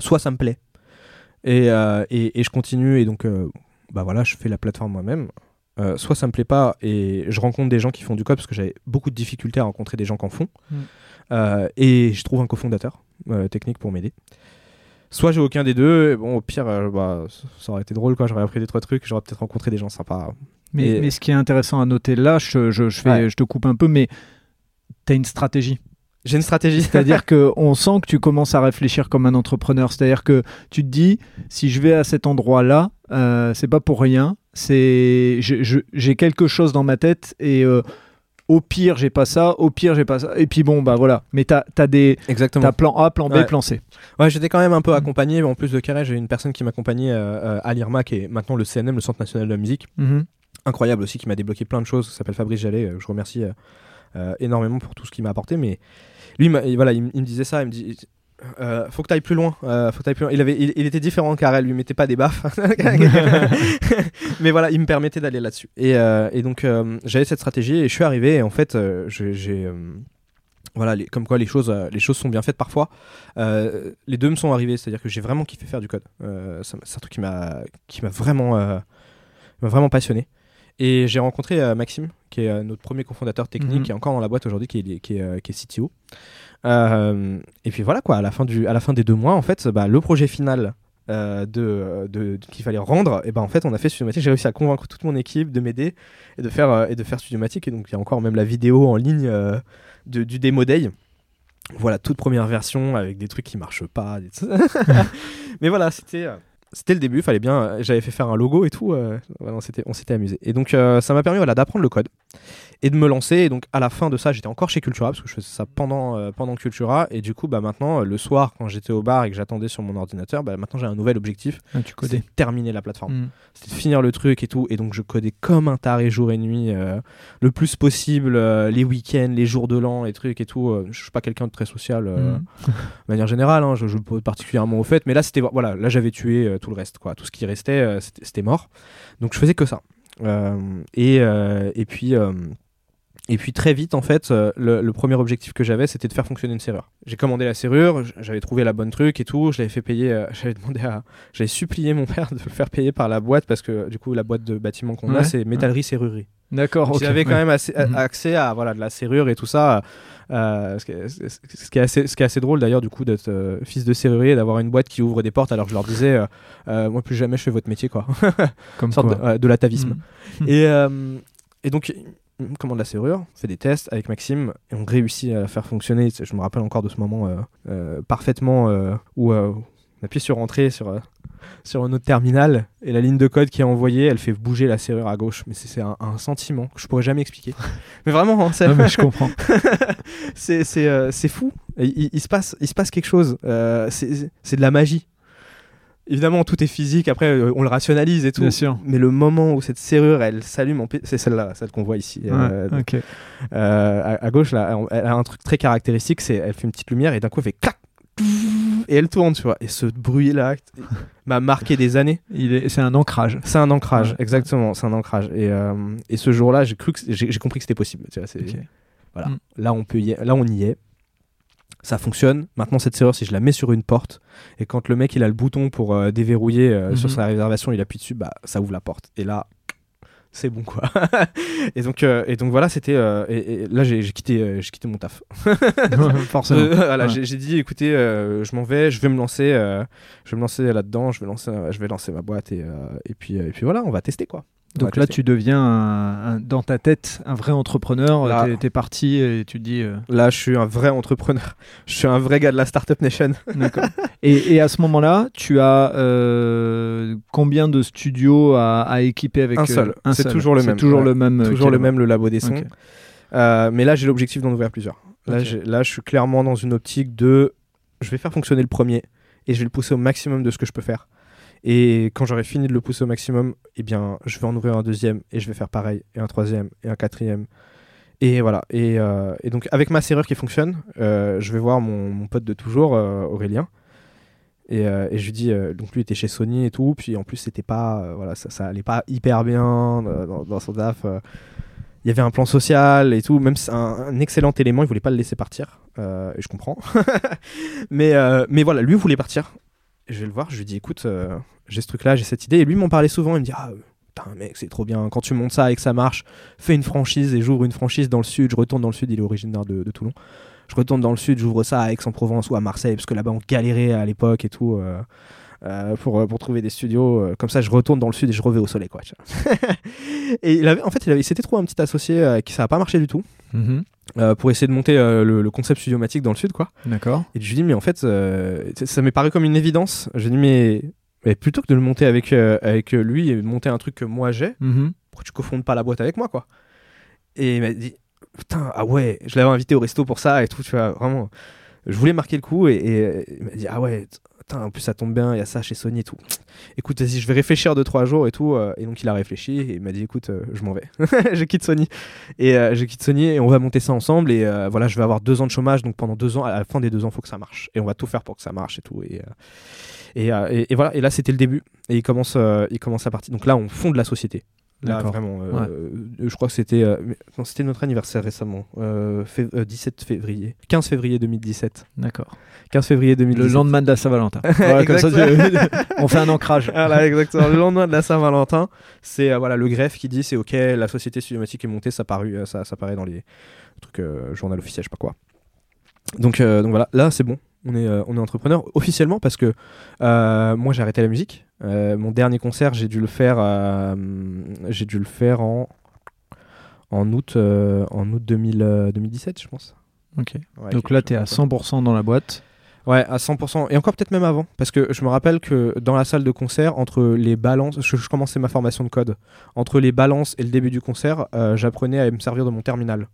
Soit ça me plaît, euh, et, et, je continue et donc euh, bah voilà, je fais la plateforme moi-même. Euh, soit ça me plaît pas et je rencontre des gens qui font du code parce que j'avais beaucoup de difficultés à rencontrer des gens qui en font. Mm. et je trouve un cofondateur technique pour m'aider. Soit j'ai aucun des deux, et bon, au pire, bah, ça aurait été drôle, quoi. J'aurais appris des trois trucs, j'aurais peut-être rencontré des gens sympas. Mais, mais, ce qui est intéressant à noter là, je, je, fais, je te coupe un peu, mais tu as une stratégie. J'ai une stratégie. C'est-à-dire qu'on sent que tu commences à réfléchir comme un entrepreneur. C'est-à-dire que tu te dis, si je vais à cet endroit-là, euh, c'est pas pour rien. C'est, j'ai quelque chose dans ma tête et euh, au pire, j'ai pas ça. Au pire, j'ai pas ça. Et puis bon, bah voilà. Mais t'as as des, Exactement. As plan A, plan B, plan C. Ouais, j'étais quand même un peu accompagné. En plus de Carré, j'ai une personne qui m'accompagnait euh, à l'IRMA, qui est maintenant le CNM, le Centre national de la musique. Mm-hmm. Incroyable aussi, qui m'a débloqué plein de choses. Qui s'appelle Fabrice Jallet. Je remercie. énormément pour tout ce qu'il m'a apporté mais lui, voilà, il, me disait ça, il me dit. Euh, faut que tu ailles plus loin. Euh, faut plus loin. Il, avait, il, était différent car elle lui mettait pas des baffes. Mais voilà, il me permettait d'aller là-dessus. Et, euh, et donc, j'avais cette stratégie et je suis arrivé. Et en fait, j'ai. voilà, les, comme quoi les choses, les choses sont bien faites parfois. les deux me sont arrivés, c'est-à-dire que j'ai vraiment kiffé faire du code. c'est un truc qui m'a vraiment, vraiment passionné. Et j'ai rencontré euh, Maxime, qui est euh, notre premier cofondateur technique, mhm. qui est encore dans la boîte aujourd'hui, qui est, qui, est, euh, qui est CTO. et puis voilà, quoi, à la fin, du, à la fin des deux mois, en fait, bah, le projet final de, de, qu'il fallait rendre, et ben en fait on a fait Studiomatic. J'ai réussi à convaincre toute mon équipe de m'aider et de faire et de faire Studiomatic. Et donc il y a encore même la vidéo en ligne de, du démo day. Voilà toute première version avec des trucs qui marchent pas. Mais voilà c'était c'était le début, fallait bien. J'avais fait faire un logo et tout. euh, voilà, on s'était, on s'était amusé. Et donc, euh, ça m'a permis voilà, d'apprendre le code et de me lancer. Et donc, à la fin de ça, j'étais encore chez Cultura parce que je faisais ça pendant, euh, pendant Cultura. Et du coup, bah, maintenant, euh, le soir, quand j'étais au bar et que j'attendais sur mon ordinateur, bah, maintenant j'ai un nouvel objectif. Ah, tu codais. de terminer la plateforme. Mm. C'était de finir le truc et tout. Et donc, je codais comme un taré jour et nuit, euh, le plus possible, euh, les week-ends, les jours de l'an, les trucs et tout. Je suis pas quelqu'un de très social. euh, Mm. de manière générale, hein, je joue particulièrement au fait, mais là c'était voilà, là j'avais tué tout le reste, quoi. Tout ce qui restait, c'était c'était mort. Donc je faisais que ça. Euh, et, euh, et puis euh, et puis très vite en fait, euh, le, le premier objectif que j'avais, c'était de faire fonctionner une serrure. J'ai commandé la serrure, j'avais trouvé la bonne truc et tout. Je l'avais fait payer, euh, j'avais demandé à, j'avais supplié mon père de le faire payer par la boîte parce que du coup la boîte de bâtiment qu'on a, c'est métallerie serrurerie. D'accord, Donc, ok. il avait quand ouais. même assez- Mhm. accès à voilà, de la serrure et tout ça. euh, ce, qui est, ce- ce qui est assez, ce qui est assez drôle d'ailleurs, du coup, d'être euh, fils de serrurier, d'avoir une boîte qui ouvre des portes alors que je leur disais, euh, moi plus jamais je fais votre métier, quoi. Comme sorte de, l'atavisme. Mhm. Et, et donc, on commande la serrure, on fait des tests avec Maxime et on réussit à la faire fonctionner. Je me rappelle encore de ce moment euh, euh, parfaitement euh, où on appuie sur entrée sur, sur notre terminal et la ligne de code qui est envoyée, elle fait bouger la serrure à gauche. Mais c'est un, un sentiment que je pourrais jamais expliquer. mais vraiment, hein, c'est- Non, mais je comprends. c'est euh, fou. Il, il se passe, il se passe quelque chose. Euh, c'est c'est de la magie. Évidemment, tout est physique. Après, euh, on le rationalise et tout. Bien sûr. Mais le moment où cette serrure, elle s'allume, en c'est celle-là, celle qu'on voit ici. Euh, Ouais, euh, à, à gauche, là, elle a un truc très caractéristique. C'est, elle fait une petite lumière et d'un coup, elle fait clac et elle tourne, tu vois. Et ce bruit-là m'a marqué des années. Il est, c'est un ancrage. C'est un ancrage, Ouais. exactement. C'est un ancrage. Et, euh, et ce jour-là, j'ai cru que j'ai, compris que c'était possible. Tu vois, c'est- Ok. voilà. Mm. Là, on peut y- là, on y est. Ça fonctionne. Maintenant, cette serrure, si je la mets sur une porte, et quand le mec il a le bouton pour euh, déverrouiller euh, Mhm. sur sa réservation, il appuie dessus, bah ça ouvre la porte. Et là, c'est bon quoi. et donc, euh, et donc voilà, c'était. euh, et, et là, j'ai, quitté, euh, j'ai quitté mon taf. Forcément. Voilà, Ouais. j'ai, dit, écoutez, je m'en vais, je vais me lancer, je vais me lancer là-dedans, je vais lancer, je vais lancer ma boîte et, et puis, et puis voilà, on va tester quoi. On Donc là, tu deviens un- un- dans ta tête un vrai entrepreneur. T'es, t'es parti et tu te dis. euh, Là, je suis un vrai entrepreneur. Je suis un vrai gars de la Startup Nation. Et, et à ce moment-là, tu as euh, combien de studios à, à équiper avec Un euh, seul. un C'est seul. toujours le C'est même. Toujours Ouais. le même. Toujours le même, le labo des sons. Mais là, j'ai l'objectif d'en ouvrir plusieurs. Là, je suis clairement dans une optique de. Je vais faire fonctionner le premier et je vais le pousser au maximum de ce que je peux faire. Et quand j'aurai fini de le pousser au maximum, eh bien, je vais en ouvrir un deuxième et je vais faire pareil, et un troisième, et un quatrième. Et voilà. Et, euh, donc, avec ma serrure qui fonctionne, euh, je vais voir mon, pote de toujours, euh, Aurélien. Et, je lui dis, donc lui était chez Sony et tout, puis en plus c'était pas, voilà, ça, ça allait pas hyper bien dans, son euh. il y avait un plan social et tout, même un, un excellent élément, il voulait pas le laisser partir, et je comprends. mais, mais voilà, lui voulait partir. Je vais le voir, je lui dis, écoute, euh, j'ai ce truc-là, j'ai cette idée, et lui m'en parlait souvent, il me dit, ah, putain mec, c'est trop bien, quand tu montes ça et que ça marche, fais une franchise, et j'ouvre une franchise dans le sud, je retourne dans le sud, il est originaire de, de Toulon. Je retourne dans le sud, j'ouvre ça à Aix-en-Provence ou à Marseille, parce que là-bas on galérait à l'époque et tout. euh, euh, pour, euh, pour trouver des studios. euh, comme ça, je retourne dans le sud et je revais au soleil. Quoi, et il avait, en fait, il, avait, il s'était trouvé un petit associé euh, qui ça n'a pas marché du tout Mhm. pour essayer de monter le, le concept studiomatique dans le sud. quoi. D'accord. Et je lui dis, mais en fait, ça- m'est paru comme une évidence. Je lui dis, mais, mais plutôt que de le monter avec, avec lui et de monter un truc que moi j'ai, Mhm. pourquoi tu cofondes pas la boîte avec moi quoi? Et il m'a dit putain ah ouais, je l'avais invité au resto pour ça et tout, tu vois, vraiment. Je voulais marquer le coup et, et il m'a dit ah ouais, en plus ça tombe bien, il y a ça chez Sony et tout. Écoute, vas-y, je vais réfléchir deux trois jours et tout. euh, et donc il a réfléchi et il m'a dit écoute, euh, je m'en vais, je quitte Sony et euh, je quitte Sony et on va monter ça ensemble et voilà, je vais avoir deux ans de chômage donc pendant deux ans, à la fin des deux ans, faut que ça marche et on va tout faire pour que ça marche et tout et voilà, et là c'était le début. Et il commence, il commence à partir. Donc là, on fonde la société. Là, vraiment. euh, euh, je crois que c'était euh, c'était notre anniversaire récemment. Euh, fév- euh, 17 février. 15 février 2017. D'accord. 15 février Le 2017. lendemain de la Saint-Valentin. Voilà, comme ça, on fait un ancrage. Voilà, exactement. le lendemain de la Saint-Valentin, c'est voilà, le greffe qui dit c'est OK, la société studiomatique est montée, ça, paru, ça, ça paraît dans les trucs journal officiel, je sais pas quoi. Donc, donc voilà, là c'est bon. On est, euh, on est entrepreneur officiellement parce que euh, moi j'ai arrêté la musique. Euh, mon dernier concert, j'ai dû le faire, j'ai dû le faire en, en août, en août 2000, euh, 2017, je pense. Ok. Ouais, Donc là, tu es à comme ça. 100% dans la boîte. Ouais, à 100%. Et encore peut-être même avant. Parce que je me rappelle que dans la salle de concert, entre les balances, je, je commençais ma formation de code, entre les balances et le début du concert, euh, j'apprenais à me servir de mon terminal.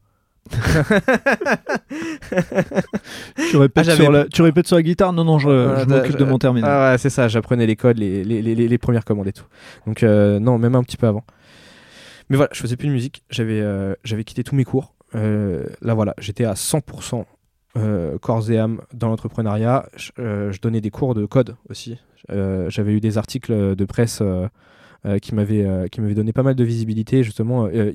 Tu répètes, Ah, sur la, tu répètes sur la guitare Non, non, je, Euh, je m'occupe de mon terminal. Ah ouais, c'est ça, j'apprenais les codes, les, les, les, les premières commandes et tout. Donc euh, non, même un petit peu avant. Mais voilà, je faisais plus de musique, j'avais euh, quitté tous mes cours. Euh, là voilà, j'étais à 100% euh, corps et âme dans l'entrepreneuriat. Je, je donnais des cours de code aussi. J'avais eu des articles de presse qui m'avaient euh, qui m'avaient donné pas mal de visibilité. Justement, Euh,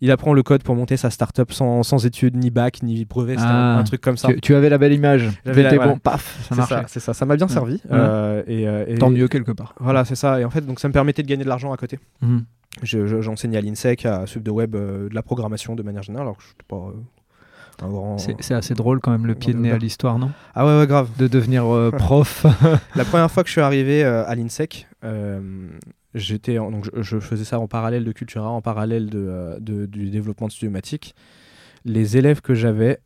il, apprend le code pour monter sa startup sans, sans études, ni bac, ni brevet. Un, Ah. un truc comme ça. Tu, tu avais la belle image. J'avais la- voilà. bon, paf, ça C'est marchait. ça, c'est ça. Ça m'a bien Ouais. servi. Ouais. euh, et, euh, et- Tant mieux quelque part. Voilà, c'est ça. Et en fait, donc ça me permettait de gagner de l'argent à côté. Mhm. Je- je- J'enseignais à l'INSEC, à Sub de Web, euh, de la programmation de manière générale, alors que je n'étais pas euh, grand. C'est assez drôle quand même le pied de nez à l'histoire, non? Ah ouais, ouais, grave. De devenir euh, prof. La première fois que je suis arrivé euh, à l'INSEC, euh, j'étais donc je, je faisais ça en parallèle de Cultura, en parallèle de, euh, de- du développement de Studiomatic. Les élèves que j'avais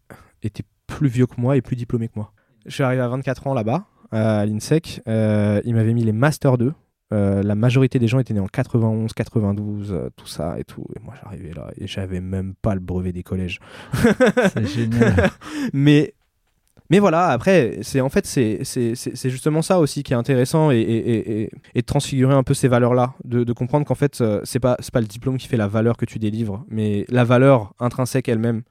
étaient plus vieux que moi et plus diplômés que moi. Je suis arrivé à 24 ans là-bas, à l'INSEC. Euh, ils m'avaient mis les Master 2. Euh, la majorité des gens étaient nés en 91, 92, euh, tout ça et tout. Et moi, j'arrivais là et j'avais même pas le brevet des collèges. c'est génial. mais mais voilà après c'est en fait c'est justement ça aussi qui est intéressant et, et, et- de transfigurer un peu ces valeurs là de, de comprendre qu'en fait euh, c'est pas pas le diplôme qui fait la valeur que tu délivres mais la valeur intrinsèque elle-même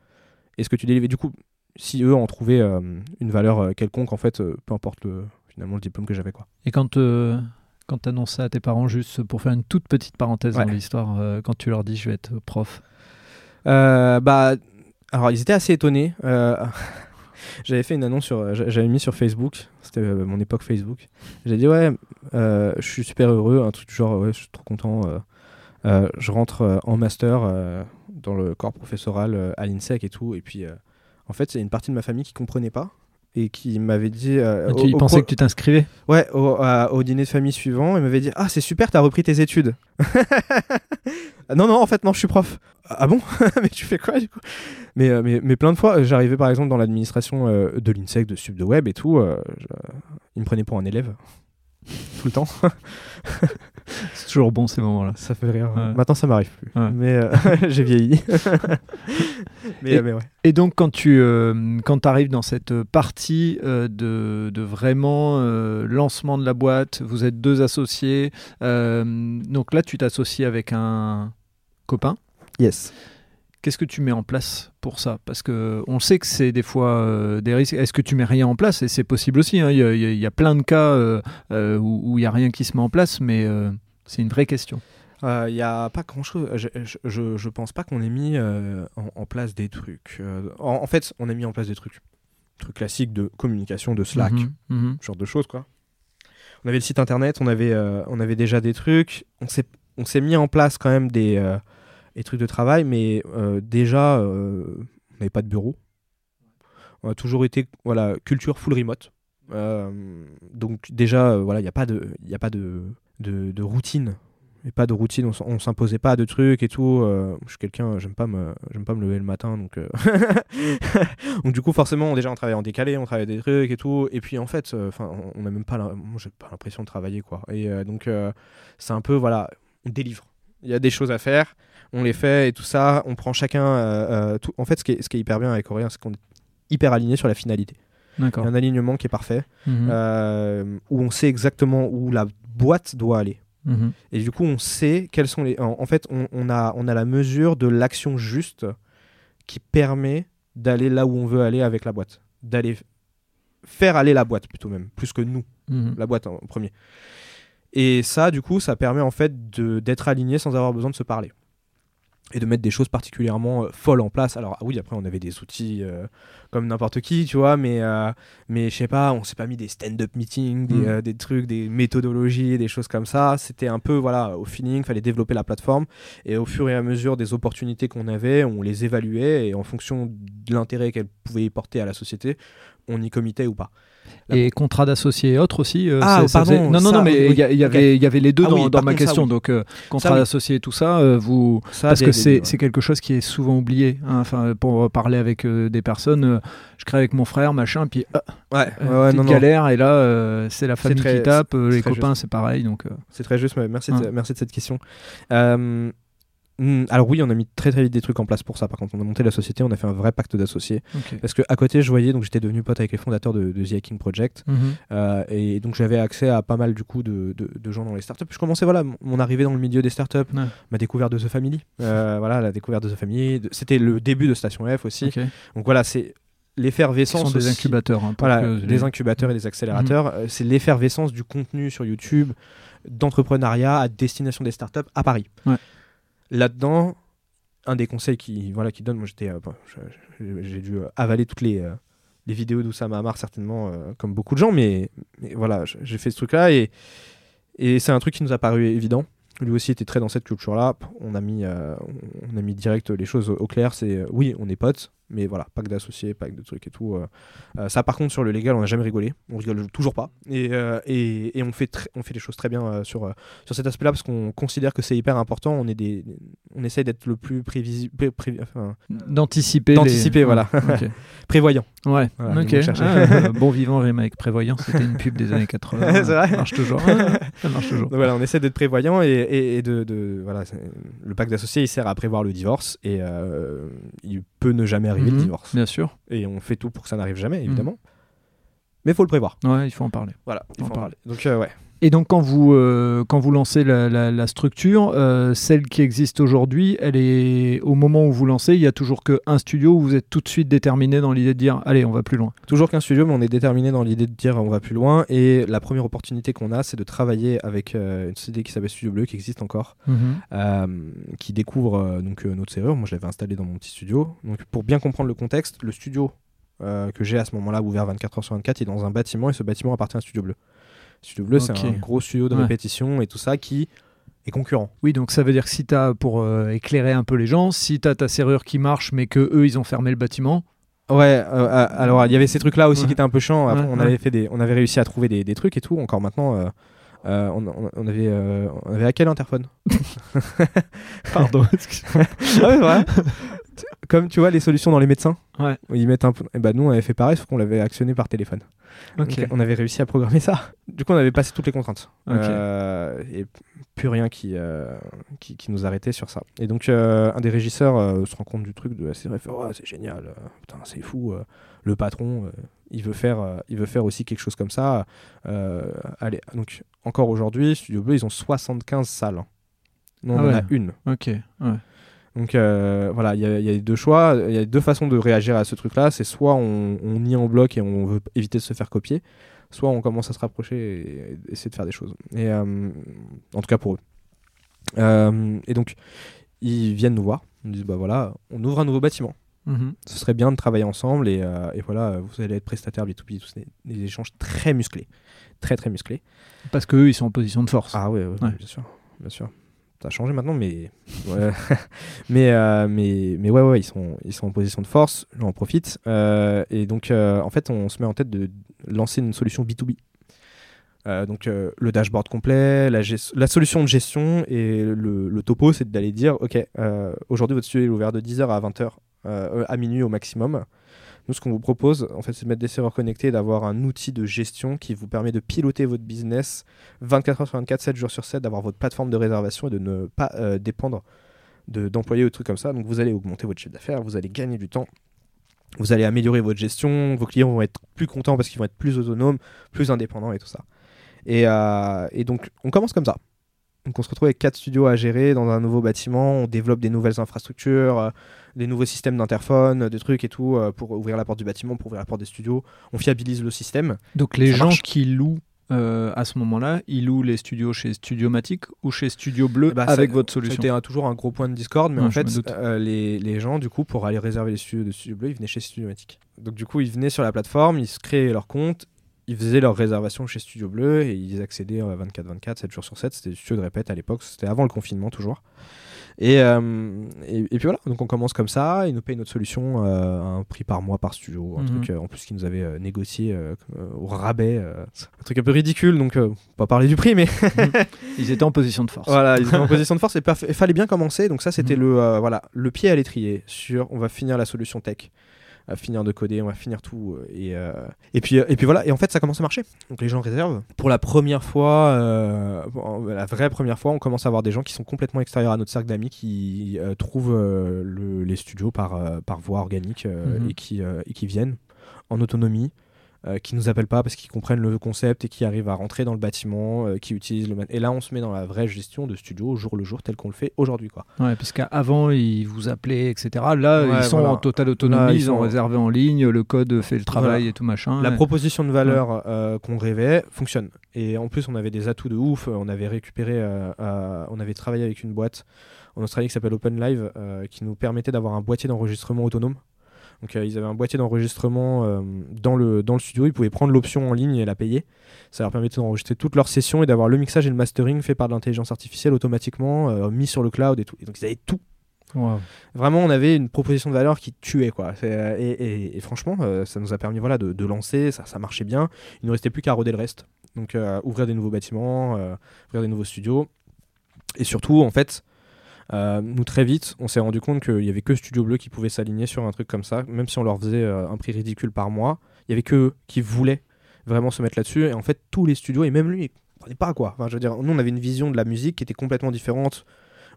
et ce que tu délivres et du coup si eux en trouvaient euh, une valeur euh, quelconque en fait peu importe le, finalement le diplôme que j'avais quoi Et quand, euh, quand tu annonces ça à tes parents, juste pour faire une toute petite parenthèse Ouais. dans l'histoire, euh, quand tu leur dis je vais être prof, Euh, bah, alors ils étaient assez étonnés. Euh, j'avais fait une annonce sur, j'a- j'avais mis sur Facebook. C'était euh, mon époque Facebook. J'ai dit ouais, euh, je suis super heureux, un truc du genre ouais, je suis trop content. euh, euh, je rentre euh, en master euh, dans le corps professoral euh, à l'INSEC et tout. Et puis, euh, en fait, c'est une partie de ma famille qui comprenait pas et qui m'avait dit. euh, tu au- au cours- que tu t'inscrivais Ouais, au, dîner de famille suivant, il m'avait dit Ah, c'est super, t'as repris tes études. Non, non, en fait, non, je suis prof. Ah bon? Mais tu fais quoi du coup? Mais, euh, mais, mais plein de fois, j'arrivais par exemple dans l'administration euh, de l'INSEC, de Sub de Web et tout. euh, je- Ils me prenaient pour un élève. Tout le temps. C'est toujours bon ces moments-là. Ça fait rire. Ouais. Maintenant, ça m'arrive plus. Ouais. Mais euh, j'ai vieilli. mais, Et- euh, mais ouais. Et donc, quand tu euh, quand arrives dans cette partie euh, de, de vraiment lancement de la boîte, vous êtes deux associés. donc là, tu t'associes avec un copain. Yes. Qu'est-ce que tu mets en place pour ça? Parce que on sait que c'est des fois euh, des risques. Est-ce que tu mets rien en place? Et c'est possible aussi. hein. Il y, a- y y plein de cas euh, euh, où il n'y a rien qui se met en place, mais c'est une vraie question. Il n'y a pas grand chose. Je, je, pense pas qu'on ait mis en, en place des trucs. En, en fait, on a mis en place des trucs. Trucs classiques de communication, de Slack, Mhm, mhm. ce genre de choses, quoi. On avait le site internet, on avait, on avait déjà des trucs. On s'est, on s'est mis en place quand même des, des trucs de travail, mais euh, déjà, euh, on n'avait pas de bureau. On a toujours été, voilà, culture full remote. Euh, donc déjà, il n'y a pas de, il a pas de, de, de routine. Et pas de routine, on, on s'imposait pas de trucs et tout. je suis quelqu'un, j'aime pas me, pas me lever le matin, donc. donc du coup, forcément, déjà on travaillait en décalé, on travaillait des trucs et tout. Et puis en fait, on n'a même pas, pas l'impression de travailler quoi. Et donc c'est un peu, voilà, on délivre. Il y a des choses à faire, on les fait et tout ça. On prend chacun. euh, euh, tout. En fait, ce qui est, ce qui est hyper bien avec Aurélien, c'est qu'on est hyper aligné sur la finalité. Il y D'accord. a un alignement qui est parfait, Mhm, euh, où on sait exactement où la boîte doit aller. mhm. Et du coup, on sait quels sont les. En, en fait, on, on a, on a la mesure de l'action juste qui permet d'aller là où on veut aller avec la boîte. D'aller faire aller la boîte, plutôt même, plus que nous, Mhm. la boîte en premier. Et ça, du coup, ça permet en fait d'être aligné sans avoir besoin de se parler. Et de mettre des choses particulièrement euh, folles en place. Alors, ah oui, après, on avait des outils euh, comme n'importe qui, tu vois, mais, euh, mais je sais pas, on s'est pas mis des stand-up meetings, des, Mm. euh, des trucs, des méthodologies, des choses comme ça. C'était un peu, voilà, au feeling, fallait développer la plateforme. Et au fur et à mesure des opportunités qu'on avait, on les évaluait et en fonction de l'intérêt qu'elles pouvaient y porter à la société, on y committait ou pas. Et contrat d'associé et autres aussi. euh, Ah, pardon, faisait- Non, non, ça, non, mais oui, il y, avait, il y avait les deux Ah dans, oui, dans par ma contre, ça, question. oui. Donc, euh, contrat d'associé et tout ça, euh, vous. Ça, Parce que c'est ouais. quelque chose qui est souvent oublié. hein. Enfin, pour parler avec euh, des personnes, je crée avec mon frère, machin, puis ah, Ouais, ouais, ouais, non, non. galère, et là, c'est la famille très- qui tape, les copains, c'est pareil. Donc, C'est très juste, mais merci, Hein. de, merci de cette question. Hmm, alors oui, on a mis très très vite des trucs en place pour ça. Par contre, on a monté la société, on a fait un vrai pacte d'associés. Parce que à côté, je voyais, donc j'étais devenu pote avec les fondateurs de, de The Hacking Project, Mhm. euh, et donc j'avais accès à pas mal du coup de, de- de gens dans les startups. Je commençais voilà mon- arrivée dans le milieu des startups, Ouais. ma découverte de The Family, euh, voilà la découverte de The Family. C'était le début de Station F aussi. Donc voilà, c'est Ce l'effervescence. des incubateurs. hein, Voilà, que- des incubateurs et des accélérateurs. Euh, C'est l'effervescence du contenu sur YouTube, d'entrepreneuriat à destination des startups à Paris. Ouais. Là-dedans, un des conseils qui, voilà, qui donne, moi j'étais, euh, j'ai dû euh, avaler toutes les, euh, les vidéos d'Oussama Amar certainement, comme beaucoup de gens, mais, voilà, j'ai fait ce truc-là et, et c'est un truc qui nous a paru évident. Lui aussi était très dans cette culture-là. On a mis, on a mis direct les choses au clair. C'est oui, on est potes, mais voilà, que d'associés, que de trucs et tout. euh. Euh, ça, par contre, sur le légal, on n'a jamais rigolé. On rigole toujours pas. Et, euh, et, et on, fait on fait les choses très bien euh, sur, sur cet aspect-là parce qu'on considère que c'est hyper important. On, est des, on essaye d'être le plus prévisible, enfin, D'anticiper. D'anticiper, les- voilà. Prévoyant. Ouais, Voilà, ok. Ah, bon vivant rime avec prévoyant, c'était une pub des années 80. C'est vrai Ça marche toujours. Ça marche toujours. Donc voilà, on essaie d'être prévoyant et, et- de, de- voilà, le pacte d'associés il sert à prévoir le divorce et il peut ne jamais arriver le Mhm, divorce. Bien sûr. Et on fait tout pour que ça n'arrive jamais, évidemment. Mais il faut le prévoir. Ouais, il faut en parler. Voilà, il faut en parle. parler. Donc euh, ouais. Et donc, quand vous, euh, quand vous lancez la, la- la structure, euh, celle qui existe aujourd'hui, elle est au moment où vous lancez, il y a toujours qu'un studio où vous êtes tout de suite déterminé dans l'idée de dire allez, on va plus loin. Toujours qu'un studio, mais on est déterminé dans l'idée de dire on va plus loin. Et la première opportunité qu'on a, c'est de travailler avec euh, une société qui s'appelle Studio Bleu, qui existe encore, euh, qui découvre donc notre serrure. Moi, je l'avais installé dans mon petit studio. Donc, pour bien comprendre le contexte, le studio euh, que j'ai à ce moment-là, ouvert 24h sur 24, est dans un bâtiment et ce bâtiment appartient à Studio Bleu. Studio Bleu, c'est un gros studio de Ouais. répétition et tout ça qui est concurrent. Oui, donc ça veut dire que si tu as, pour euh, éclairer un peu les gens, si tu as ta serrure qui marche, mais que eux ils ont fermé le bâtiment, Ouais, euh, euh, alors il y avait ces trucs-là aussi Ouais. qui étaient un peu chiants. Après, Ouais, on, ouais. avait fait des, on avait réussi à trouver des, des trucs et tout. Encore maintenant, euh, euh, on, on- avait, euh, on avait à quel interphone pardon, Ah Comme tu vois les solutions dans les médecins, Ouais. où ils mettent un. Et bah nous on avait fait pareil, sauf qu'on l'avait actionné par téléphone. Donc, on avait réussi à programmer ça. Du coup, on avait passé toutes les contraintes. Ok. Euh, et plus rien qui, euh, qui, qui nous arrêtait sur ça. Et donc, euh, un des régisseurs se rend compte du truc de la série, fait, Ouais, c'est génial, putain, c'est fou. le patron, il, veut faire, il veut faire aussi quelque chose comme ça. Allez, donc, encore aujourd'hui, Studio Bleu, ils ont 75 salles. Nous, on Ah en a une. ok, ouais. Donc euh, voilà, il y, a- il y a deux choix, il y a deux façons de réagir à ce truc-là. C'est soit on, on nie en bloc et on veut éviter de se faire copier, soit on commence à se rapprocher et, et essayer de faire des choses. Et euh, en tout cas pour eux. Euh, et donc ils viennent nous voir, ils nous disent bah voilà, on ouvre un nouveau bâtiment. Mhm. Ce serait bien de travailler ensemble et, euh, et voilà, vous allez être prestataire B2B, tous des, des échanges très musclés, très très musclés. Parce qu'eux ils sont en position de force. Ah ouais, ouais, Ouais. bien sûr, bien sûr. Ça a changé maintenant, mais ouais. mais, euh, mais mais ouais, ouais, ils sont ils sont en position de force. J'en profite. Euh, et donc euh, en fait, on se met en tête de lancer une solution B2B. Euh, donc le dashboard complet, la, solution de gestion et le, le topo, c'est d'aller dire ok, aujourd'hui votre studio est ouvert de 10h à 20h euh, à minuit au maximum. Nous, ce qu'on vous propose, en fait, c'est de mettre des serveurs connectés et d'avoir un outil de gestion qui vous permet de piloter votre business 24 heures sur 24, 7 jours sur 7, d'avoir votre plateforme de réservation et de ne pas euh, dépendre de- d'employés ou de trucs comme ça. Donc vous allez augmenter votre chiffre d'affaires, vous allez gagner du temps, vous allez améliorer votre gestion, vos clients vont être plus contents parce qu'ils vont être plus autonomes, plus indépendants et tout ça. Et, euh, et donc on commence comme ça. Donc on se retrouve avec quatre studios à gérer dans un nouveau bâtiment, on développe des nouvelles infrastructures, euh, des nouveaux systèmes d'interphone, des trucs et tout euh, pour ouvrir la porte du bâtiment, pour ouvrir la porte des studios. On fiabilise le système. Donc les gens marche. qui louent euh, à ce moment-là, ils louent les studios chez Studiomatic ou chez Studio Bleu Eh ça- avec votre C'était solution. un- toujours un gros point de discorde, mais en fait, les gens, du coup, pour aller réserver les studios de Studio Bleu, ils venaient chez Studiomatic. Donc, du coup, ils venaient sur la plateforme, ils se créaient leur compte, ils faisaient leur réservation chez Studio Bleu et ils accédaient 24-24, 7 jours sur 7. C'était des studios de répète à l'époque, c'était avant le confinement toujours. Et, euh, et, et puis voilà, donc on commence comme ça, ils nous payent notre solution euh, à un prix par mois par studio, un Mhm. truc euh, en plus qu'ils nous avaient euh, négocié euh, euh, au rabais, euh, un truc un peu ridicule, donc euh, pas parler du prix, mais Ils étaient en position de force. voilà, ils étaient en position de force et il fallait bien commencer, donc ça c'était Mhm. le, euh, voilà, le pied à l'étrier sur on va finir la solution tech. Va finir de coder, on va finir tout. euh, Et, euh, et, puis, et puis voilà, et en fait ça commence à marcher. Donc les gens réservent. Pour la première fois, euh, la vraie première fois, on commence à avoir des gens qui sont complètement extérieurs à notre cercle d'amis qui euh, trouvent euh, le- les studios par, euh, par voie organique euh, Mhm. et, qui, euh, et qui viennent en autonomie. Euh, qui nous appellent pas parce qu'ils comprennent le concept et qui arrivent à rentrer dans le bâtiment, euh, qui utilisent le et là on se met dans la vraie gestion de studio au jour le jour tel qu'on le fait aujourd'hui quoi. Ouais, puisqu'avant, ils vous appelaient, etc. Là, Ouais, ils sont voilà. en totale autonomie, Là, ils ils, ont sont- réservé en ligne, le code fait le travail Voilà. et tout machin. La et- proposition de valeur euh, qu'on rêvait fonctionne. Et en plus, on avait des atouts de ouf. On avait récupéré, euh, euh, on avait travaillé avec une boîte en Australie qui s'appelle Open Live, qui nous permettait d'avoir un boîtier d'enregistrement autonome. Donc, euh, ils avaient un boîtier d'enregistrement euh, dans, le, dans le studio. Ils pouvaient prendre l'option en ligne et la payer. Ça leur permettait d'enregistrer toutes leurs sessions et d'avoir le mixage et le mastering fait par de l'intelligence artificielle automatiquement, euh, mis sur le cloud et tout. Et donc, ils avaient tout Wow. vraiment on avait une proposition de valeur qui tuait quoi et, et- et franchement euh, ça nous a permis voilà de, de lancer ça, ça marchait bien il ne restait plus qu'à roder le reste donc euh, ouvrir des nouveaux bâtiments euh, ouvrir des nouveaux studios et surtout en fait euh, nous très vite on s'est rendu compte qu'il y avait que Studio Bleu qui pouvait s'aligner sur un truc comme ça même si on leur faisait euh, un prix ridicule par mois. Il y avait que eux qui voulaient vraiment se mettre là-dessus. Et en fait tous les studios et même lui il comprenait pas quoi. Enfin, je veux dire nous on avait une vision de la musique qui était complètement différente.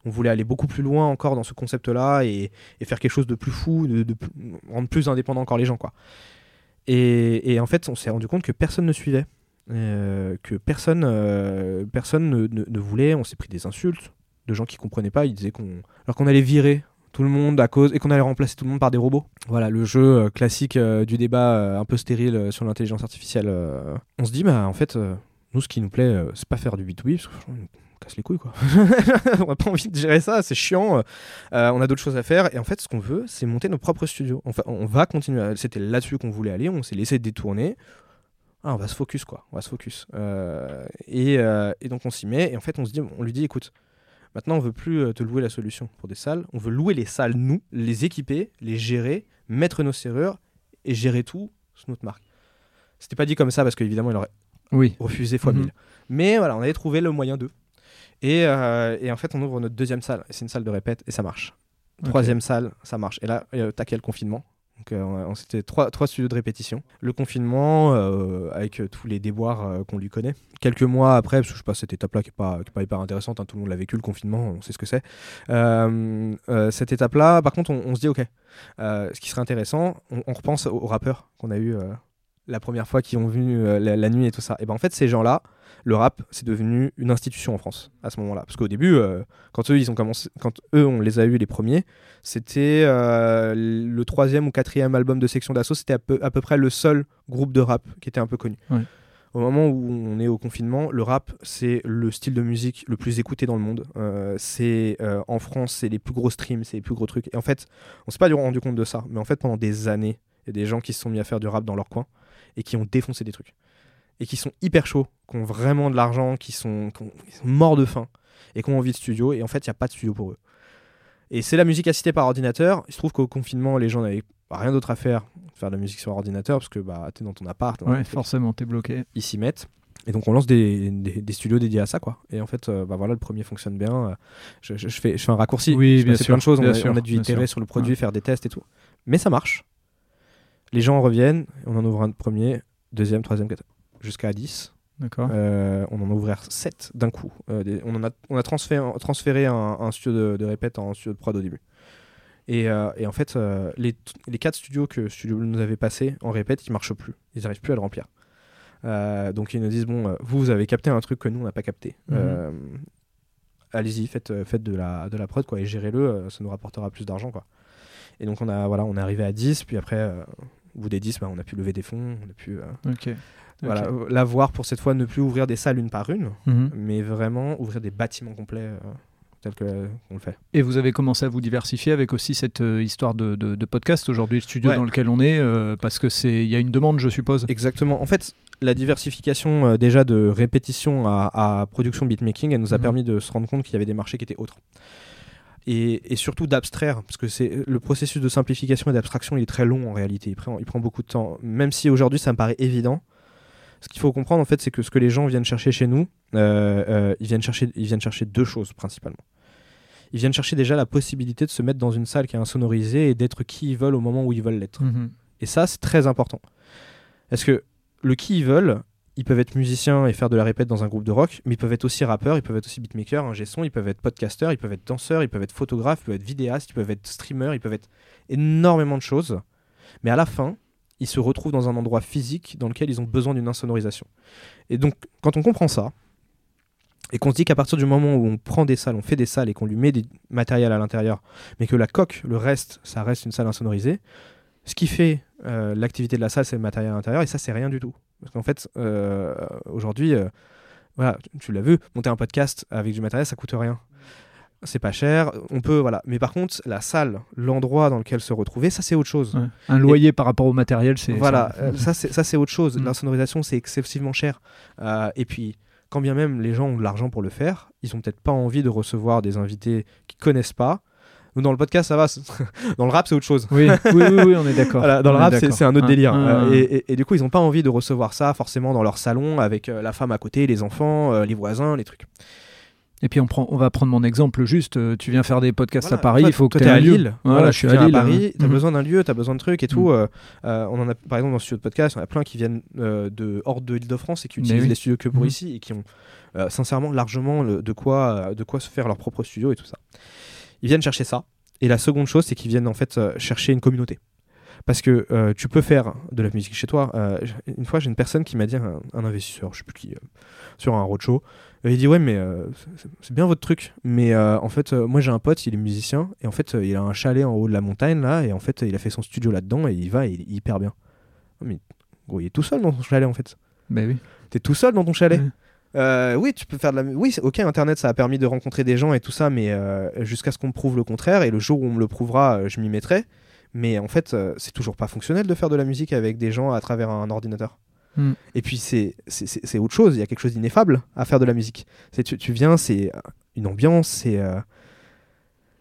On voulait aller beaucoup plus loin encore dans ce concept là et, faire quelque chose de plus fou de, de rendre plus indépendant encore les gens quoi. Et, et en fait on s'est rendu compte que personne ne suivait. Euh, que personne personne ne, ne- ne voulait. On s'est pris des insultes de gens qui comprenaient pas ils disaient qu'on alors qu'on allait virer tout le monde à cause et qu'on allait remplacer tout le monde par des robots. Voilà le jeu euh, classique euh, du débat euh, un peu stérile sur l'intelligence artificielle. On se dit bah en fait nous ce qui nous plaît c'est pas faire du B2B parce que on casse les couilles quoi. on n'a pas envie de gérer ça, c'est chiant. on a d'autres choses à faire et en fait ce qu'on veut c'est monter nos propres studios. Enfin, on va continuer. C'était là-dessus qu'on voulait aller. On s'est laissé détourner. Ah, on va se focus quoi. On va se focus. Et, et donc on s'y met et en fait on se dit on lui dit écoute Maintenant, on veut plus euh, te louer la solution pour des salles. On veut louer les salles, nous, les équiper, les gérer, mettre nos serrures et gérer tout sous notre marque. C'était pas dit comme ça parce qu'évidemment, il aurait Oui. refusé fois Mhm. 1000. Mais voilà, on avait trouvé le moyen d'eux. Et, euh, et en fait, on ouvre notre deuxième salle. C'est une salle de répète et ça marche. Troisième salle, ça marche. Et là, euh, taquet le confinement? Donc, euh, on, on- c'était trois, trois studios de répétition. Le confinement, euh, avec euh, tous les déboires euh, qu'on lui connaît. Quelques mois après, parce que je passe cette étape-là qui n'est pas, pas hyper intéressante, hein, tout le monde l'a vécu, le confinement, on sait ce que c'est. Euh, euh, cette étape-là, par contre, on, se dit, ok, euh, ce qui serait intéressant, on, on repense aux, rappeurs qu'on a eu euh, la première fois, qui ont vu euh, la, la nuit et tout ça. Et ben en fait, ces gens-là, le rap, c'est devenu une institution en France à ce moment-là. Parce qu'au début, euh, quand eux, ils ont commencé, quand eux, on les a eu les premiers, c'était euh, le troisième ou quatrième album de Section d'Assaut. C'était à peu, à peu près le seul groupe de rap qui était un peu connu. Ouais. Au moment où on est au confinement, le rap, c'est le style de musique le plus écouté dans le monde. Euh, c'est en France, c'est les plus gros streams, c'est les plus gros trucs. Et en fait, on s'est pas rendu compte de ça, mais en fait, pendant des années, il y a des gens qui se sont mis à faire du rap dans leur coin et qui ont défoncé des trucs et qui sont hyper chauds, qui ont vraiment de l'argent, qui sont, qui ont- qui sont morts de faim et qui ont envie de studio. Et en fait, il n'y a pas de studio pour eux. Et c'est la musique assistée par ordinateur. Il se trouve qu'au confinement, les gens n'avaient rien d'autre à faire faire de la musique sur ordinateur parce que bah, tu es dans ton appart, Ouais, ton- forcément, t'es bloqué. ils s'y mettent. Et donc on lance des, des- des studios dédiés à ça quoi. Et en fait, euh, bah voilà, le premier fonctionne bien. Je, je- je fais, je fais un raccourci. Oui, Je bien sûr, plein de choses. On a, sûr, on a dû itérer sur le produit, Ouais. faire des tests et tout. Mais ça marche. Les gens reviennent. On en ouvre un premier, deuxième, troisième, quatrième, jusqu'à 10. D'accord. Euh, on en a ouvert 7 d'un coup. Euh, des- on, en a, on a transféré, transféré un, un studio de, de répète en studio de prod au début. Et, euh, et en fait, les, les 4 studios que Studio Blue nous avait passés en répète, ils marchent plus. Ils n'arrivent plus à le remplir. Donc ils nous disent bon, vous, vous avez capté un truc que nous, on n'a pas capté. Mhm. Allez-y, faites, faites de, la, de la prod quoi, et gérez-le, ça nous rapportera plus d'argent. quoi. Et donc on, a, voilà, on est arrivé à 10, puis après, au bout des 10, bah, on a pu lever des fonds, on a pu euh, Ok. voilà, euh, la voir pour cette fois ne plus ouvrir des salles une par une, Mhm. mais vraiment ouvrir des bâtiments complets euh, euh, qu'on le fait. Et vous avez commencé à vous diversifier avec aussi cette euh, histoire de, de- de podcast aujourd'hui, le studio Ouais. dans lequel on est, euh, parce que c'est il y a une demande, je suppose. Exactement. En fait, la diversification déjà de répétition à, à production beatmaking, elle nous a Mhm. permis de se rendre compte qu'il y avait des marchés qui étaient autres. Et, et surtout d'abstraire, parce que c'est le processus de simplification et d'abstraction, il est très long en réalité, il prend, il prend beaucoup de temps. Même si aujourd'hui ça me paraît évident, ce qu'il faut comprendre en fait, c'est que ce que les gens viennent chercher chez nous, euh, euh, ils, viennent chercher, ils viennent chercher deux choses principalement. Ils viennent chercher déjà la possibilité de se mettre dans une salle qui est insonorisée et d'être qui ils veulent au moment où ils veulent l'être. Mhm. Et ça, c'est très important. Parce que le qui ils veulent, ils peuvent être musiciens et faire de la répète dans un groupe de rock, mais ils peuvent être aussi rappeurs, ils peuvent être aussi beatmakers, ingé son, ils peuvent être podcasteurs, ils peuvent être danseurs, ils peuvent être photographes, ils peuvent être vidéastes, ils peuvent être streamers, ils peuvent être énormément de choses. Mais à la fin, ils se retrouvent dans un endroit physique dans lequel ils ont besoin d'une insonorisation. Et donc, quand on comprend ça, et qu'on se dit qu'à partir du moment où on prend des salles, on fait des salles et qu'on lui met des matériels à l'intérieur, mais que la coque, le reste, ça reste une salle insonorisée, ce qui fait euh, l'activité de la salle, c'est le matériel à l'intérieur, et ça, c'est rien du tout. Parce qu'en fait, euh, aujourd'hui, euh, voilà, tu- tu l'as vu, monter un podcast avec du matériel, ça coûte rien. C'est pas cher, on peut, voilà. Mais par contre, la salle, l'endroit dans lequel se retrouver, ça, c'est autre chose. Ouais. Un loyer par rapport au matériel, c'est. Voilà, euh, ça c'est ça c'est autre chose. Mm. L'insonorisation c'est excessivement cher. Et puis quand bien même les gens ont de l'argent pour le faire, ils ont peut-être pas envie de recevoir des invités qu'ils connaissent pas. Nous dans le podcast ça va, dans le rap c'est autre chose. Oui, oui, oui, oui, on est d'accord. Voilà, dans le On rap c'est un autre Ah, délire. ah, Euh, ah. et, et- et du coup ils ont pas envie de recevoir ça forcément dans leur salon avec euh, la femme à côté, les enfants, euh, les voisins, les trucs. Et puis on, prend, on va prendre mon exemple juste. Tu viens faire des podcasts Voilà, à Paris, toi- il faut que tu aies à. Lille. Voilà, je suis tu à Lille. Paris, t'as Mhm. besoin d'un lieu, t'as besoin de trucs et tout. Euh, euh, on en a par exemple dans le studio de podcast, on a plein qui viennent euh, de hors de l'Île-de-France et qui utilisent oui. les studios que pour Mhm. ici et qui ont euh, sincèrement largement le- de quoi de quoi se faire leur propre studio et tout ça. Ils viennent chercher ça. Et la seconde chose, c'est qu'ils viennent en fait euh, chercher une communauté. Parce que euh, tu peux faire de la musique chez toi. Euh, une fois, j'ai une personne qui m'a dit, un, un investisseur, je sais plus qui, euh, sur un roadshow, il dit ouais mais c'est- bien votre truc, mais en fait moi j'ai un pote, il est musicien et en fait il a un chalet en haut de la montagne là et en fait il a fait son studio là-dedans et il va et il est hyper bien. Oh, mais gros il est tout seul dans son chalet en fait. Ben oui. T'es tout seul dans ton chalet. Euh, oui, tu peux faire de la. Oui, ok, Internet, ça a permis de rencontrer des gens et tout ça, mais euh, jusqu'à ce qu'on me prouve le contraire. Et le jour où on me le prouvera, euh, je m'y mettrai. Mais en fait, euh, c'est toujours pas fonctionnel de faire de la musique avec des gens à travers un ordinateur. Mm. Et puis, c'est autre chose. Il y a quelque chose d'ineffable à faire de la musique. Tu, tu viens, c'est une ambiance, c'est.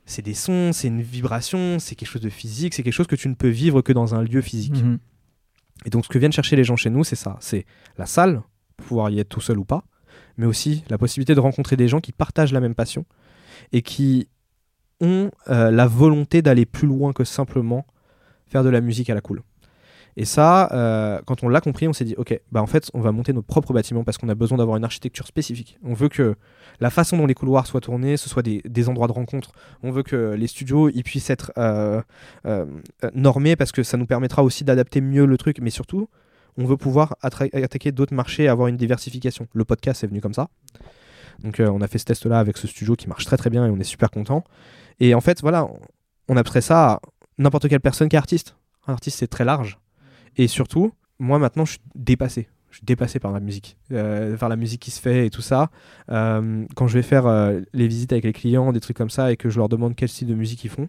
c'est des sons, c'est une vibration, c'est quelque chose de physique, c'est quelque chose que tu ne peux vivre que dans un lieu physique. Mhm. Et donc, ce que viennent chercher les gens chez nous, c'est ça c'est la salle, pouvoir y être tout seul ou pas, mais aussi la possibilité de rencontrer des gens qui partagent la même passion et qui ont euh, la volonté d'aller plus loin que simplement faire de la musique à la cool. Et ça, euh, quand on l'a compris, on s'est dit, ok, bah en fait, on va monter nos propres bâtiments parce qu'on a besoin d'avoir une architecture spécifique. On veut que la façon dont les couloirs soient tournés, ce soit des, endroits de rencontre. On veut que les studios, ils puissent être euh, normés parce que ça nous permettra aussi d'adapter mieux le truc. Mais surtout, on veut pouvoir attaquer d'autres marchés, avoir une diversification. Le podcast est venu comme ça. Donc euh, on a fait ce test-là avec ce studio qui marche très très bien et on est super content. Et en fait, voilà, on abstrait ça à n'importe quelle personne qui est artiste. Un artiste, c'est très large. Et surtout, moi maintenant, je suis dépassé. Je suis dépassé par la musique, euh, par la musique qui se fait et tout ça. Euh, quand je vais faire les visites avec les clients, des trucs comme ça, et que je leur demande quel style de musique ils font,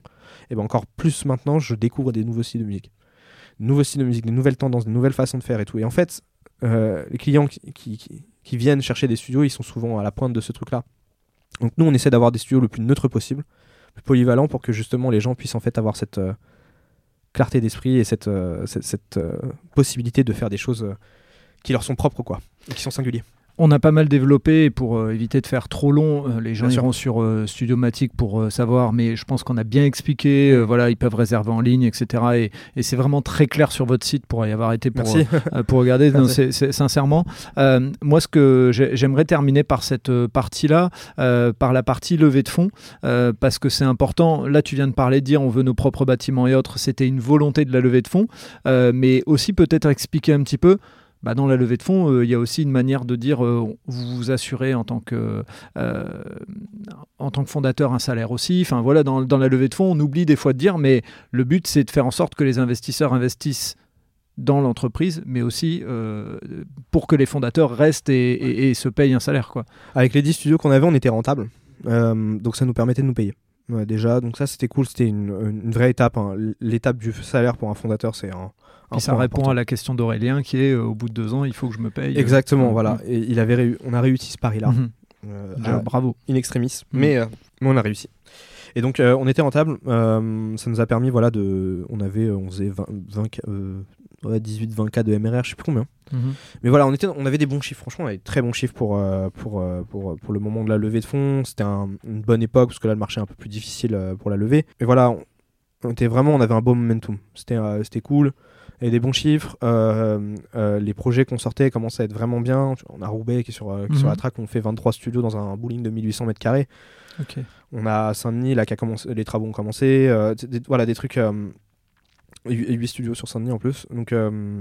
et ben encore plus maintenant, je découvre des nouveaux styles de musique. Nouveaux styles de musique, des nouvelles tendances, des nouvelles façons de faire et tout. Et en fait, euh, les clients qui, viennent chercher des studios, ils sont souvent à la pointe de ce truc-là. Donc nous, on essaie d'avoir des studios le plus neutre possible, plus polyvalent, pour que justement les gens puissent en fait avoir cette euh, clarté d'esprit et cette, euh, possibilité de faire des choses qui leur sont propres, quoi, et qui sont singuliers. On a pas mal développé et pour euh, éviter de faire trop long. euh, les gens Bien sûr. iront sur euh, Studiomatic pour savoir, mais je pense qu'on a bien expliqué. voilà, ils peuvent réserver en ligne, etc. Et, et c'est vraiment très clair sur votre site pour y avoir été pour, Merci. pour regarder. Non, sincèrement, moi, ce que j'ai- j'aimerais terminer par cette partie-là, par la partie levée de fonds, parce que c'est important. Là, tu viens de parler de dire on veut nos propres bâtiments et autres. C'était une volonté de la levée de fonds, mais aussi peut-être expliquer un petit peu. Bah, dans la levée de fonds, euh, il y a aussi une manière de dire euh, vous vous assurez en tant que euh, en tant que fondateur un salaire aussi. Enfin voilà, dans, dans la levée de fonds, on oublie des fois de dire, mais le but c'est de faire en sorte que les investisseurs investissent dans l'entreprise, mais aussi euh, pour que les fondateurs restent et, et- et se payent un salaire. Quoi. Avec les 10 studios qu'on avait, on était rentable. Euh, donc ça nous permettait de nous payer. Ouais, déjà, donc ça c'était cool, c'était une, une vraie étape. hein. L'étape du salaire pour un fondateur, c'est un. Puis ça répond important. à la question d'Aurélien qui est euh, au bout de deux ans, il faut que je me paye. Exactement, Euh, voilà. Et il avait on a réussi ce pari-là, Mhm. euh, à- bravo. in extremis, Mhm. mais, euh, mais on a réussi. Et donc, euh, on était rentable. euh, ça nous a permis, voilà, de. On avait, on faisait 20, 20 K, euh, ouais, 18-20K de MRR, je sais plus combien. Mhm. Mais voilà, on, était, on avait des bons chiffres. Franchement, on avait de très bons chiffres pour, euh, pour, pour, pour le moment de la levée de fonds. C'était un- une bonne époque parce que là, le marché est un peu plus difficile euh, pour la levée. Mais voilà, on, on était vraiment, on avait un beau momentum. C'était euh, c'était cool. Il y avait des bons chiffres. euh, euh, les projets qu'on sortait commençaient à être vraiment bien. On a Roubaix qui est sur, euh, qui sur Mhm. la track. On fait 23 studios dans un bowling de 1800 mètres carrés. On a Saint-Denis, là, qui a commencé, les travaux ont commencé. euh, des- voilà, des trucs. euh, 8 studios sur Saint-Denis en plus. Donc, euh,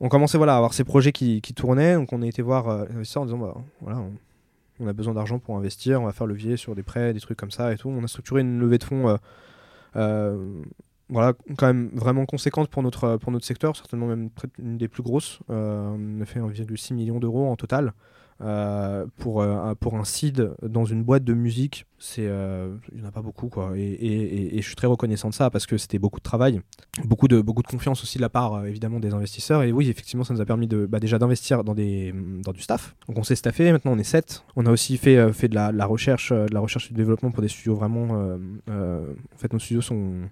on commençait voilà, à avoir ces projets qui, qui tournaient. Donc, on a été voir les investisseurs en disant bah, voilà, on, on a besoin d'argent pour investir, on va faire levier sur des prêts, des trucs comme ça et tout. On a structuré une levée de fonds. Voilà, quand même vraiment conséquente pour notre, pour notre secteur, certainement même une des plus grosses. Euh, on a fait 1,6 million d'euros en total. Euh, pour, euh, pour un seed dans une boîte de musique, il n'y en a pas beaucoup quoi. Et, je suis très reconnaissant de ça parce que c'était beaucoup de travail, beaucoup de, beaucoup de confiance aussi de la part évidemment des investisseurs. Et oui, effectivement, ça nous a permis de, bah, déjà d'investir dans, dans du staff. Donc on s'est staffé, maintenant on est 7. On a aussi fait, fait de, la, recherche, de la recherche et du développement pour des studios vraiment. en fait, nos studios sont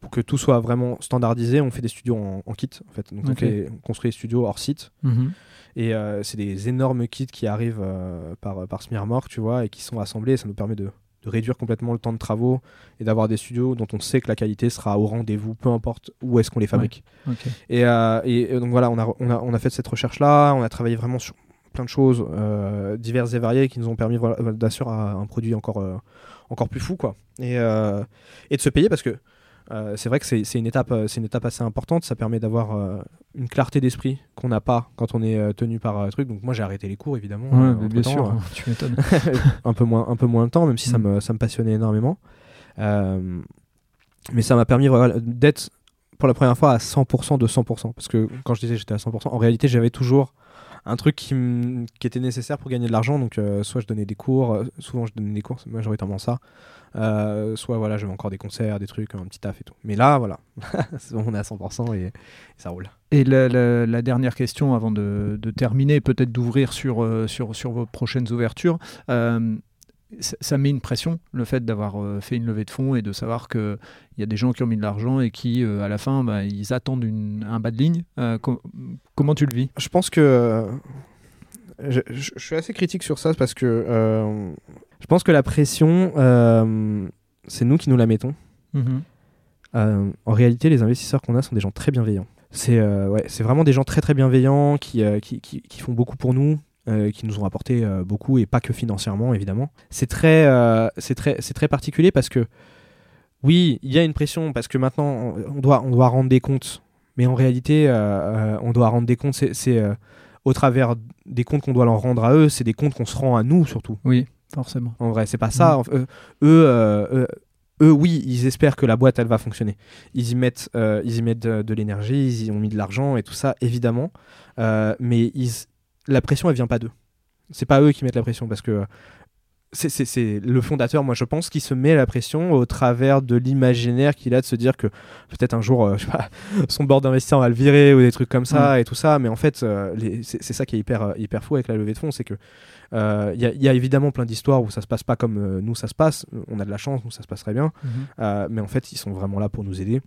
pour que tout soit vraiment standardisé, on fait des studios en, en kit. En fait. Donc on, fait- on construit des studios hors site. Mhm. Et euh, c'est des énormes kits qui arrivent euh, par, par tu vois, et qui sont assemblés. Ça nous permet de, de réduire complètement le temps de travaux et d'avoir des studios dont on sait que la qualité sera au rendez-vous, peu importe où est-ce qu'on les fabrique. Et, euh, et, donc voilà, on a, on, a, on a fait cette recherche-là, on a travaillé vraiment sur plein de choses euh, diverses et variées qui nous ont permis voilà, d'assurer un produit encore, encore plus fou, quoi. Et, et de se payer parce que euh, c'est vrai que c'est c'est une, étape, euh, c'est une étape assez importante, ça permet d'avoir euh, une clarté d'esprit qu'on n'a pas quand on est euh, tenu par un truc. Donc moi j'ai arrêté les cours évidemment. Ouais, bien sûr, tu m'étonnes. un peu moins un peu moins de temps même si ça Mm. me ça me passionnait énormément mais ça m'a permis voilà, d'être pour la première fois à 100% de 100% parce que quand je disais j'étais à 100% en réalité j'avais toujours un truc qui, qui était nécessaire pour gagner de l'argent donc soit je donnais des cours souvent je donnais des cours c'est majoritairement ça Euh, soit voilà j'avais encore des concerts des trucs un petit taf et tout mais là voilà on est à 100% et, et ça roule Et la, la- la dernière question avant de, de terminer, peut-être d'ouvrir sur, euh, sur, sur vos prochaines ouvertures. Euh, ça, ça met une pression, le fait d'avoir euh, fait une levée de fonds et de savoir qu'il y a des gens qui ont mis de l'argent et qui, à la fin, bah, ils attendent une- un bas de ligne. Euh, com- comment tu le vis? Je pense que je, je- je suis assez critique sur ça parce que euh, je pense que la pression, euh, c'est nous qui nous la mettons. Euh, en réalité, les investisseurs qu'on a sont des gens très bienveillants. C'est euh, ouais, c'est vraiment des gens très très bienveillants qui, euh, qui, qui- qui font beaucoup pour nous, euh, qui nous ont apporté euh, beaucoup et pas que financièrement évidemment. C'est très, euh, c'est très, c'est très particulier parce que oui, il y a une pression parce que maintenant on doit, on doit rendre des comptes, mais en réalité, on doit rendre des comptes. C'est au travers des comptes qu'on doit leur rendre à eux, c'est des comptes qu'on se rend à nous surtout. Oui, forcément. En vrai, c'est pas ça. En- euh, eux, euh, euh, eux, oui, ils espèrent que la boîte, elle va fonctionner. Ils y mettent, euh, ils y mettent de, de l'énergie, ils y ont mis de l'argent et tout ça, évidemment. Euh, mais ils, la pression, elle vient pas d'eux. C'est pas eux qui mettent la pression parce que c'est- le fondateur, moi je pense, qui se met la pression au travers de l'imaginaire qu'il a de se dire que peut-être un jour, euh, je sais pas, son board d'investisseurs va le virer ou des trucs comme ça et tout ça. Mais en fait, euh, c'est ça qui est hyper, hyper fou avec la levée de fonds, c'est que euh, il y, a- il y a évidemment plein d'histoires où ça se passe pas comme euh, nous ça se passe. On a de la chance, nous ça se passe très bien. Euh, mais en fait, ils sont vraiment là pour nous aider.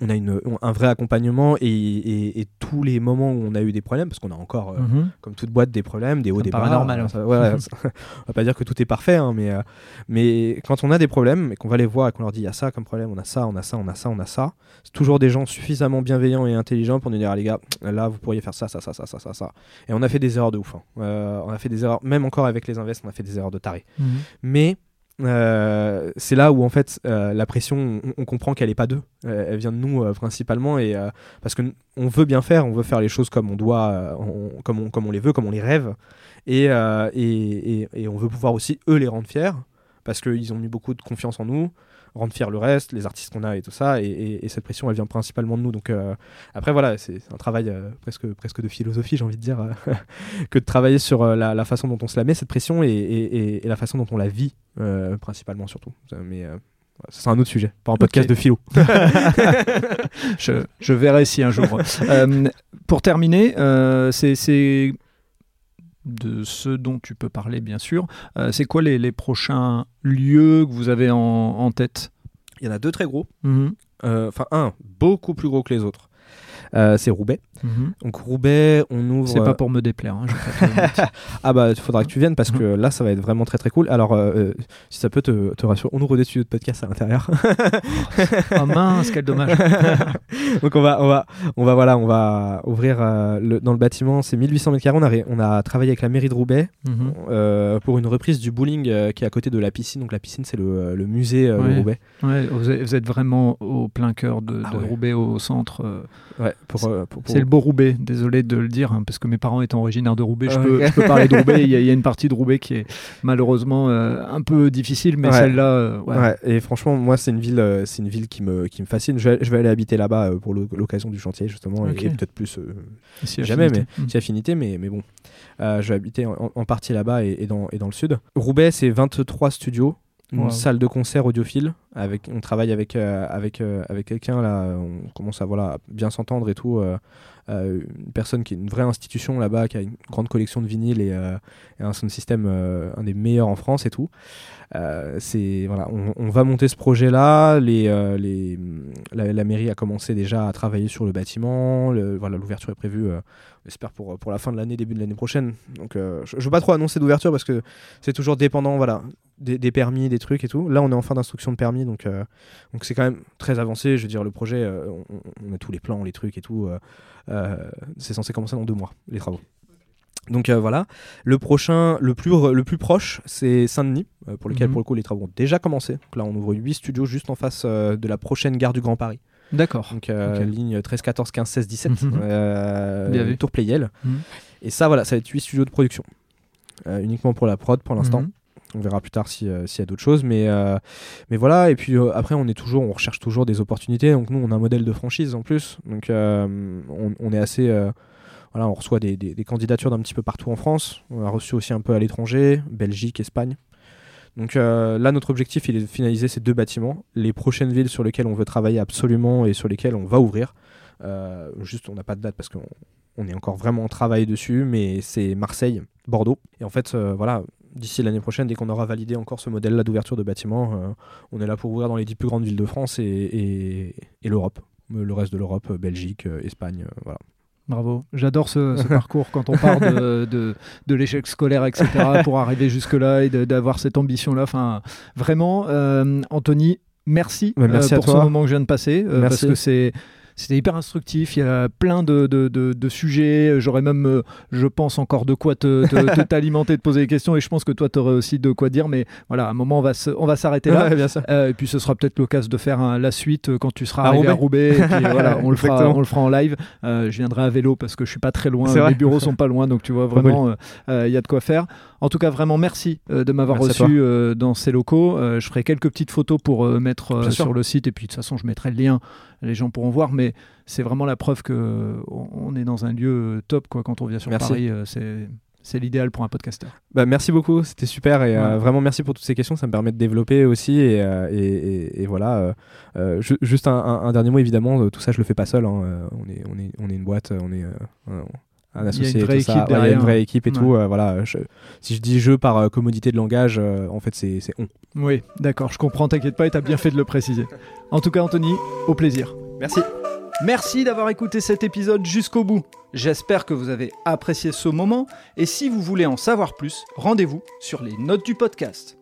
On a une, un vrai accompagnement et, et- et tous les moments où on a eu des problèmes, parce qu'on a encore, euh, Mhm. comme toute boîte, des problèmes, des hauts, des bas. normal, hein. Ça- on va pas dire que tout est parfait, hein, mais, euh, mais quand on a des problèmes et qu'on va les voir et qu'on leur dit il y a ça comme problème, on a ça, on a ça, on a ça, on a ça, c'est toujours des gens suffisamment bienveillants et intelligents pour nous dire ah, les gars, là vous pourriez faire ça, ça, ça, ça, ça, ça, ça. Et on a fait des erreurs de ouf. hein. Euh, on a fait des erreurs, même encore avec les invests, on a fait des erreurs de taré. Mhm. Mais euh, c'est là où en fait euh, la pression, on, comprend qu'elle est pas d'eux, elle vient de nous euh, principalement et parce que on veut bien faire, on veut faire les choses comme on doit, comme, on, comme on les veut, comme on les rêve. Et, et, et- et on veut pouvoir aussi eux les rendre fiers parce qu'ils ont mis beaucoup de confiance en nous, rendre fiers le reste, les artistes qu'on a et tout ça et, et- et cette pression elle vient principalement de nous. Donc euh, après voilà c'est un travail euh, presque, presque de philosophie j'ai envie de dire euh, que de travailler sur la, la façon dont on se la met cette pression et, la façon dont on la vit principalement surtout. Mais c'est un autre sujet pas un podcast de philo. Je, je verrai si un jour. Euh, pour terminer, euh, c'est de ceux dont tu peux parler, bien sûr. Euh, c'est quoi les, les prochains lieux que vous avez en, en tête? Il y en a deux très gros. Mhm, Euh, Enfin, un beaucoup plus gros que les autres. Euh, c'est Roubaix. mhm. Donc Roubaix, on ouvre. C'est pas pour me déplaire. hein, je Ah bah il faudra que tu viennes parce que là ça va être vraiment très très cool. Alors euh, euh, si ça peut te, te rassurer, on ouvre des studios de podcast à l'intérieur. oh mince, quel dommage. Donc on va on va on va voilà on va ouvrir euh, le- dans le bâtiment c'est 1800 mètres carrés. On a ré- on a travaillé avec la mairie de Roubaix Mhm. euh, pour une reprise du bowling euh, qui est à côté de la piscine. Donc la piscine c'est le, le musée euh, de. Roubaix. Ouais, vous, êtes, vraiment au plein cœur de, Ah ouais. Roubaix, au centre. euh, Ouais pour, euh, pour- pour- C'est le beau Roubaix, désolé de le dire, hein, parce que mes parents étant originaires de Roubaix, je, Ah, peux, ok. je peux parler de Roubaix. Il y, a- il y a une partie de Roubaix qui est malheureusement euh, un peu difficile, mais Ouais. celle-là, euh, ouais. Ouais, et franchement, moi, c'est une ville, euh, c'est une ville qui me, qui me fascine. Je vais, je vais aller habiter là-bas pour l'o- l'occasion du chantier, justement, et- Ok. et, peut-être plus, Si Jamais, affinité. Mm. si affinité, mais, mais bon. Je vais habiter en, en partie là-bas et, et dans, et dans le sud. Roubaix, c'est 23 studios, une Wow. salle de concert audiophile. Avec, on travaille avec, euh, avec, euh, avec quelqu'un, là, on commence à voilà, bien s'entendre et tout. euh, une personne qui est une vraie institution là-bas, qui a une grande collection de vinyles et, et un sound system, un des meilleurs en France et tout. C'est voilà, on, on va monter ce projet-là. Les, les, la, la mairie a commencé déjà à travailler sur le bâtiment. Le- voilà, l'ouverture est prévue, j'espère pour pour la fin de l'année, début de l'année prochaine. Donc, je, je veux pas trop annoncer d'ouverture parce que c'est toujours dépendant, voilà, des, des permis, des trucs et tout. Là, on est en fin d'instruction de permis, donc euh, donc c'est quand même très avancé. Je veux dire, le projet, euh, on, on a tous les plans, les trucs et tout. euh, c'est censé commencer dans deux mois, les travaux. Donc euh, voilà, le prochain, le plus, le plus proche, c'est Saint-Denis, euh, pour lequel Mhm. pour le coup les travaux ont déjà commencé. Donc là, on ouvre 8 studios juste en face euh, de la prochaine gare du Grand Paris. D'accord. Donc euh, Ok. ligne 13, 14, 15, 16, 17, Mhm. euh, Bien vu. Tour Playel. Mhm. Et ça, voilà, ça va être 8 studios de production. Uniquement pour la prod pour l'instant. On verra plus tard euh, s'il y a d'autres choses. Mais, euh, voilà, et puis euh, après, on, est toujours, on recherche toujours des opportunités. Donc nous, on a un modèle de franchise en plus. Donc on, est assez. voilà, on reçoit des, candidatures d'un petit peu partout en France. On a reçu aussi un peu à l'étranger, Belgique, Espagne. Donc là, notre objectif, il est de finaliser ces deux bâtiments. Les prochaines villes sur lesquelles on veut travailler absolument et sur lesquelles on va ouvrir. Juste, on n'a pas de date parce qu'on on est encore vraiment en travail dessus, mais c'est Marseille, Bordeaux. Et en fait, voilà, d'ici l'année prochaine, dès qu'on aura validé encore ce modèle-là d'ouverture de bâtiments, euh, on est là pour ouvrir dans les dix plus grandes villes de France et, et- et l'Europe. Euh, Le reste de l'Europe, euh, Belgique, Espagne, voilà. Bravo. J'adore ce, ce parcours quand on part de, de, de l'échec scolaire, etc., pour arriver jusque-là et d'avoir cette ambition-là. Enfin, vraiment, euh, Anthony, merci, euh, à pour ce moment que je viens de passer, parce que c'est. C'était hyper instructif, il y a plein de, de, de- de sujets, j'aurais même, euh, je pense, encore de quoi te, te- te- t'alimenter, te poser des questions, et je pense que toi, tu aurais aussi de quoi dire, mais voilà, à un moment, on va, se- on va s'arrêter là. Ouais, bien sûr. Euh, et puis ce sera peut-être l'occasion de faire un- la suite euh, quand tu seras À arrivé à Roubaix. Et puis, voilà, on, le fera, on le fera en live. Euh, je viendrai à vélo parce que je suis pas très loin. Les bureaux sont pas loin, donc tu vois vraiment, euh, il y a de quoi faire. En tout cas, vraiment merci de m'avoir Merci reçu dans ces locaux. Je ferai quelques petites photos pour mettre sur le site et puis de toute façon, je mettrai le lien. Les gens pourront voir, mais c'est vraiment la preuve que on est dans un lieu euh, top quoi quand on vient sur Merci. Paris. euh, c'est c'est l'idéal pour un podcasteur. Bah, merci beaucoup, c'était super et euh, vraiment merci pour toutes ces questions, ça me permet de développer aussi et, euh, et, et- et voilà. euh, ju- juste un, un- un dernier mot évidemment, tout ça je le fais pas seul, hein, on, est, on, est, on est une boîte, on est un, associé, vraie tout ça. équipe Ouais, il y a une vraie équipe et Ouais. tout. euh, voilà, je- si je dis jeu par euh, commodité de langage, euh, en fait c'est c'est on. Oui, d'accord, je comprends, t'inquiète pas, et t'as bien fait de le préciser. En tout cas, Anthony, au plaisir. Merci. Merci d'avoir écouté cet épisode jusqu'au bout. J'espère que vous avez apprécié ce moment et si vous voulez en savoir plus, rendez-vous sur les notes du podcast.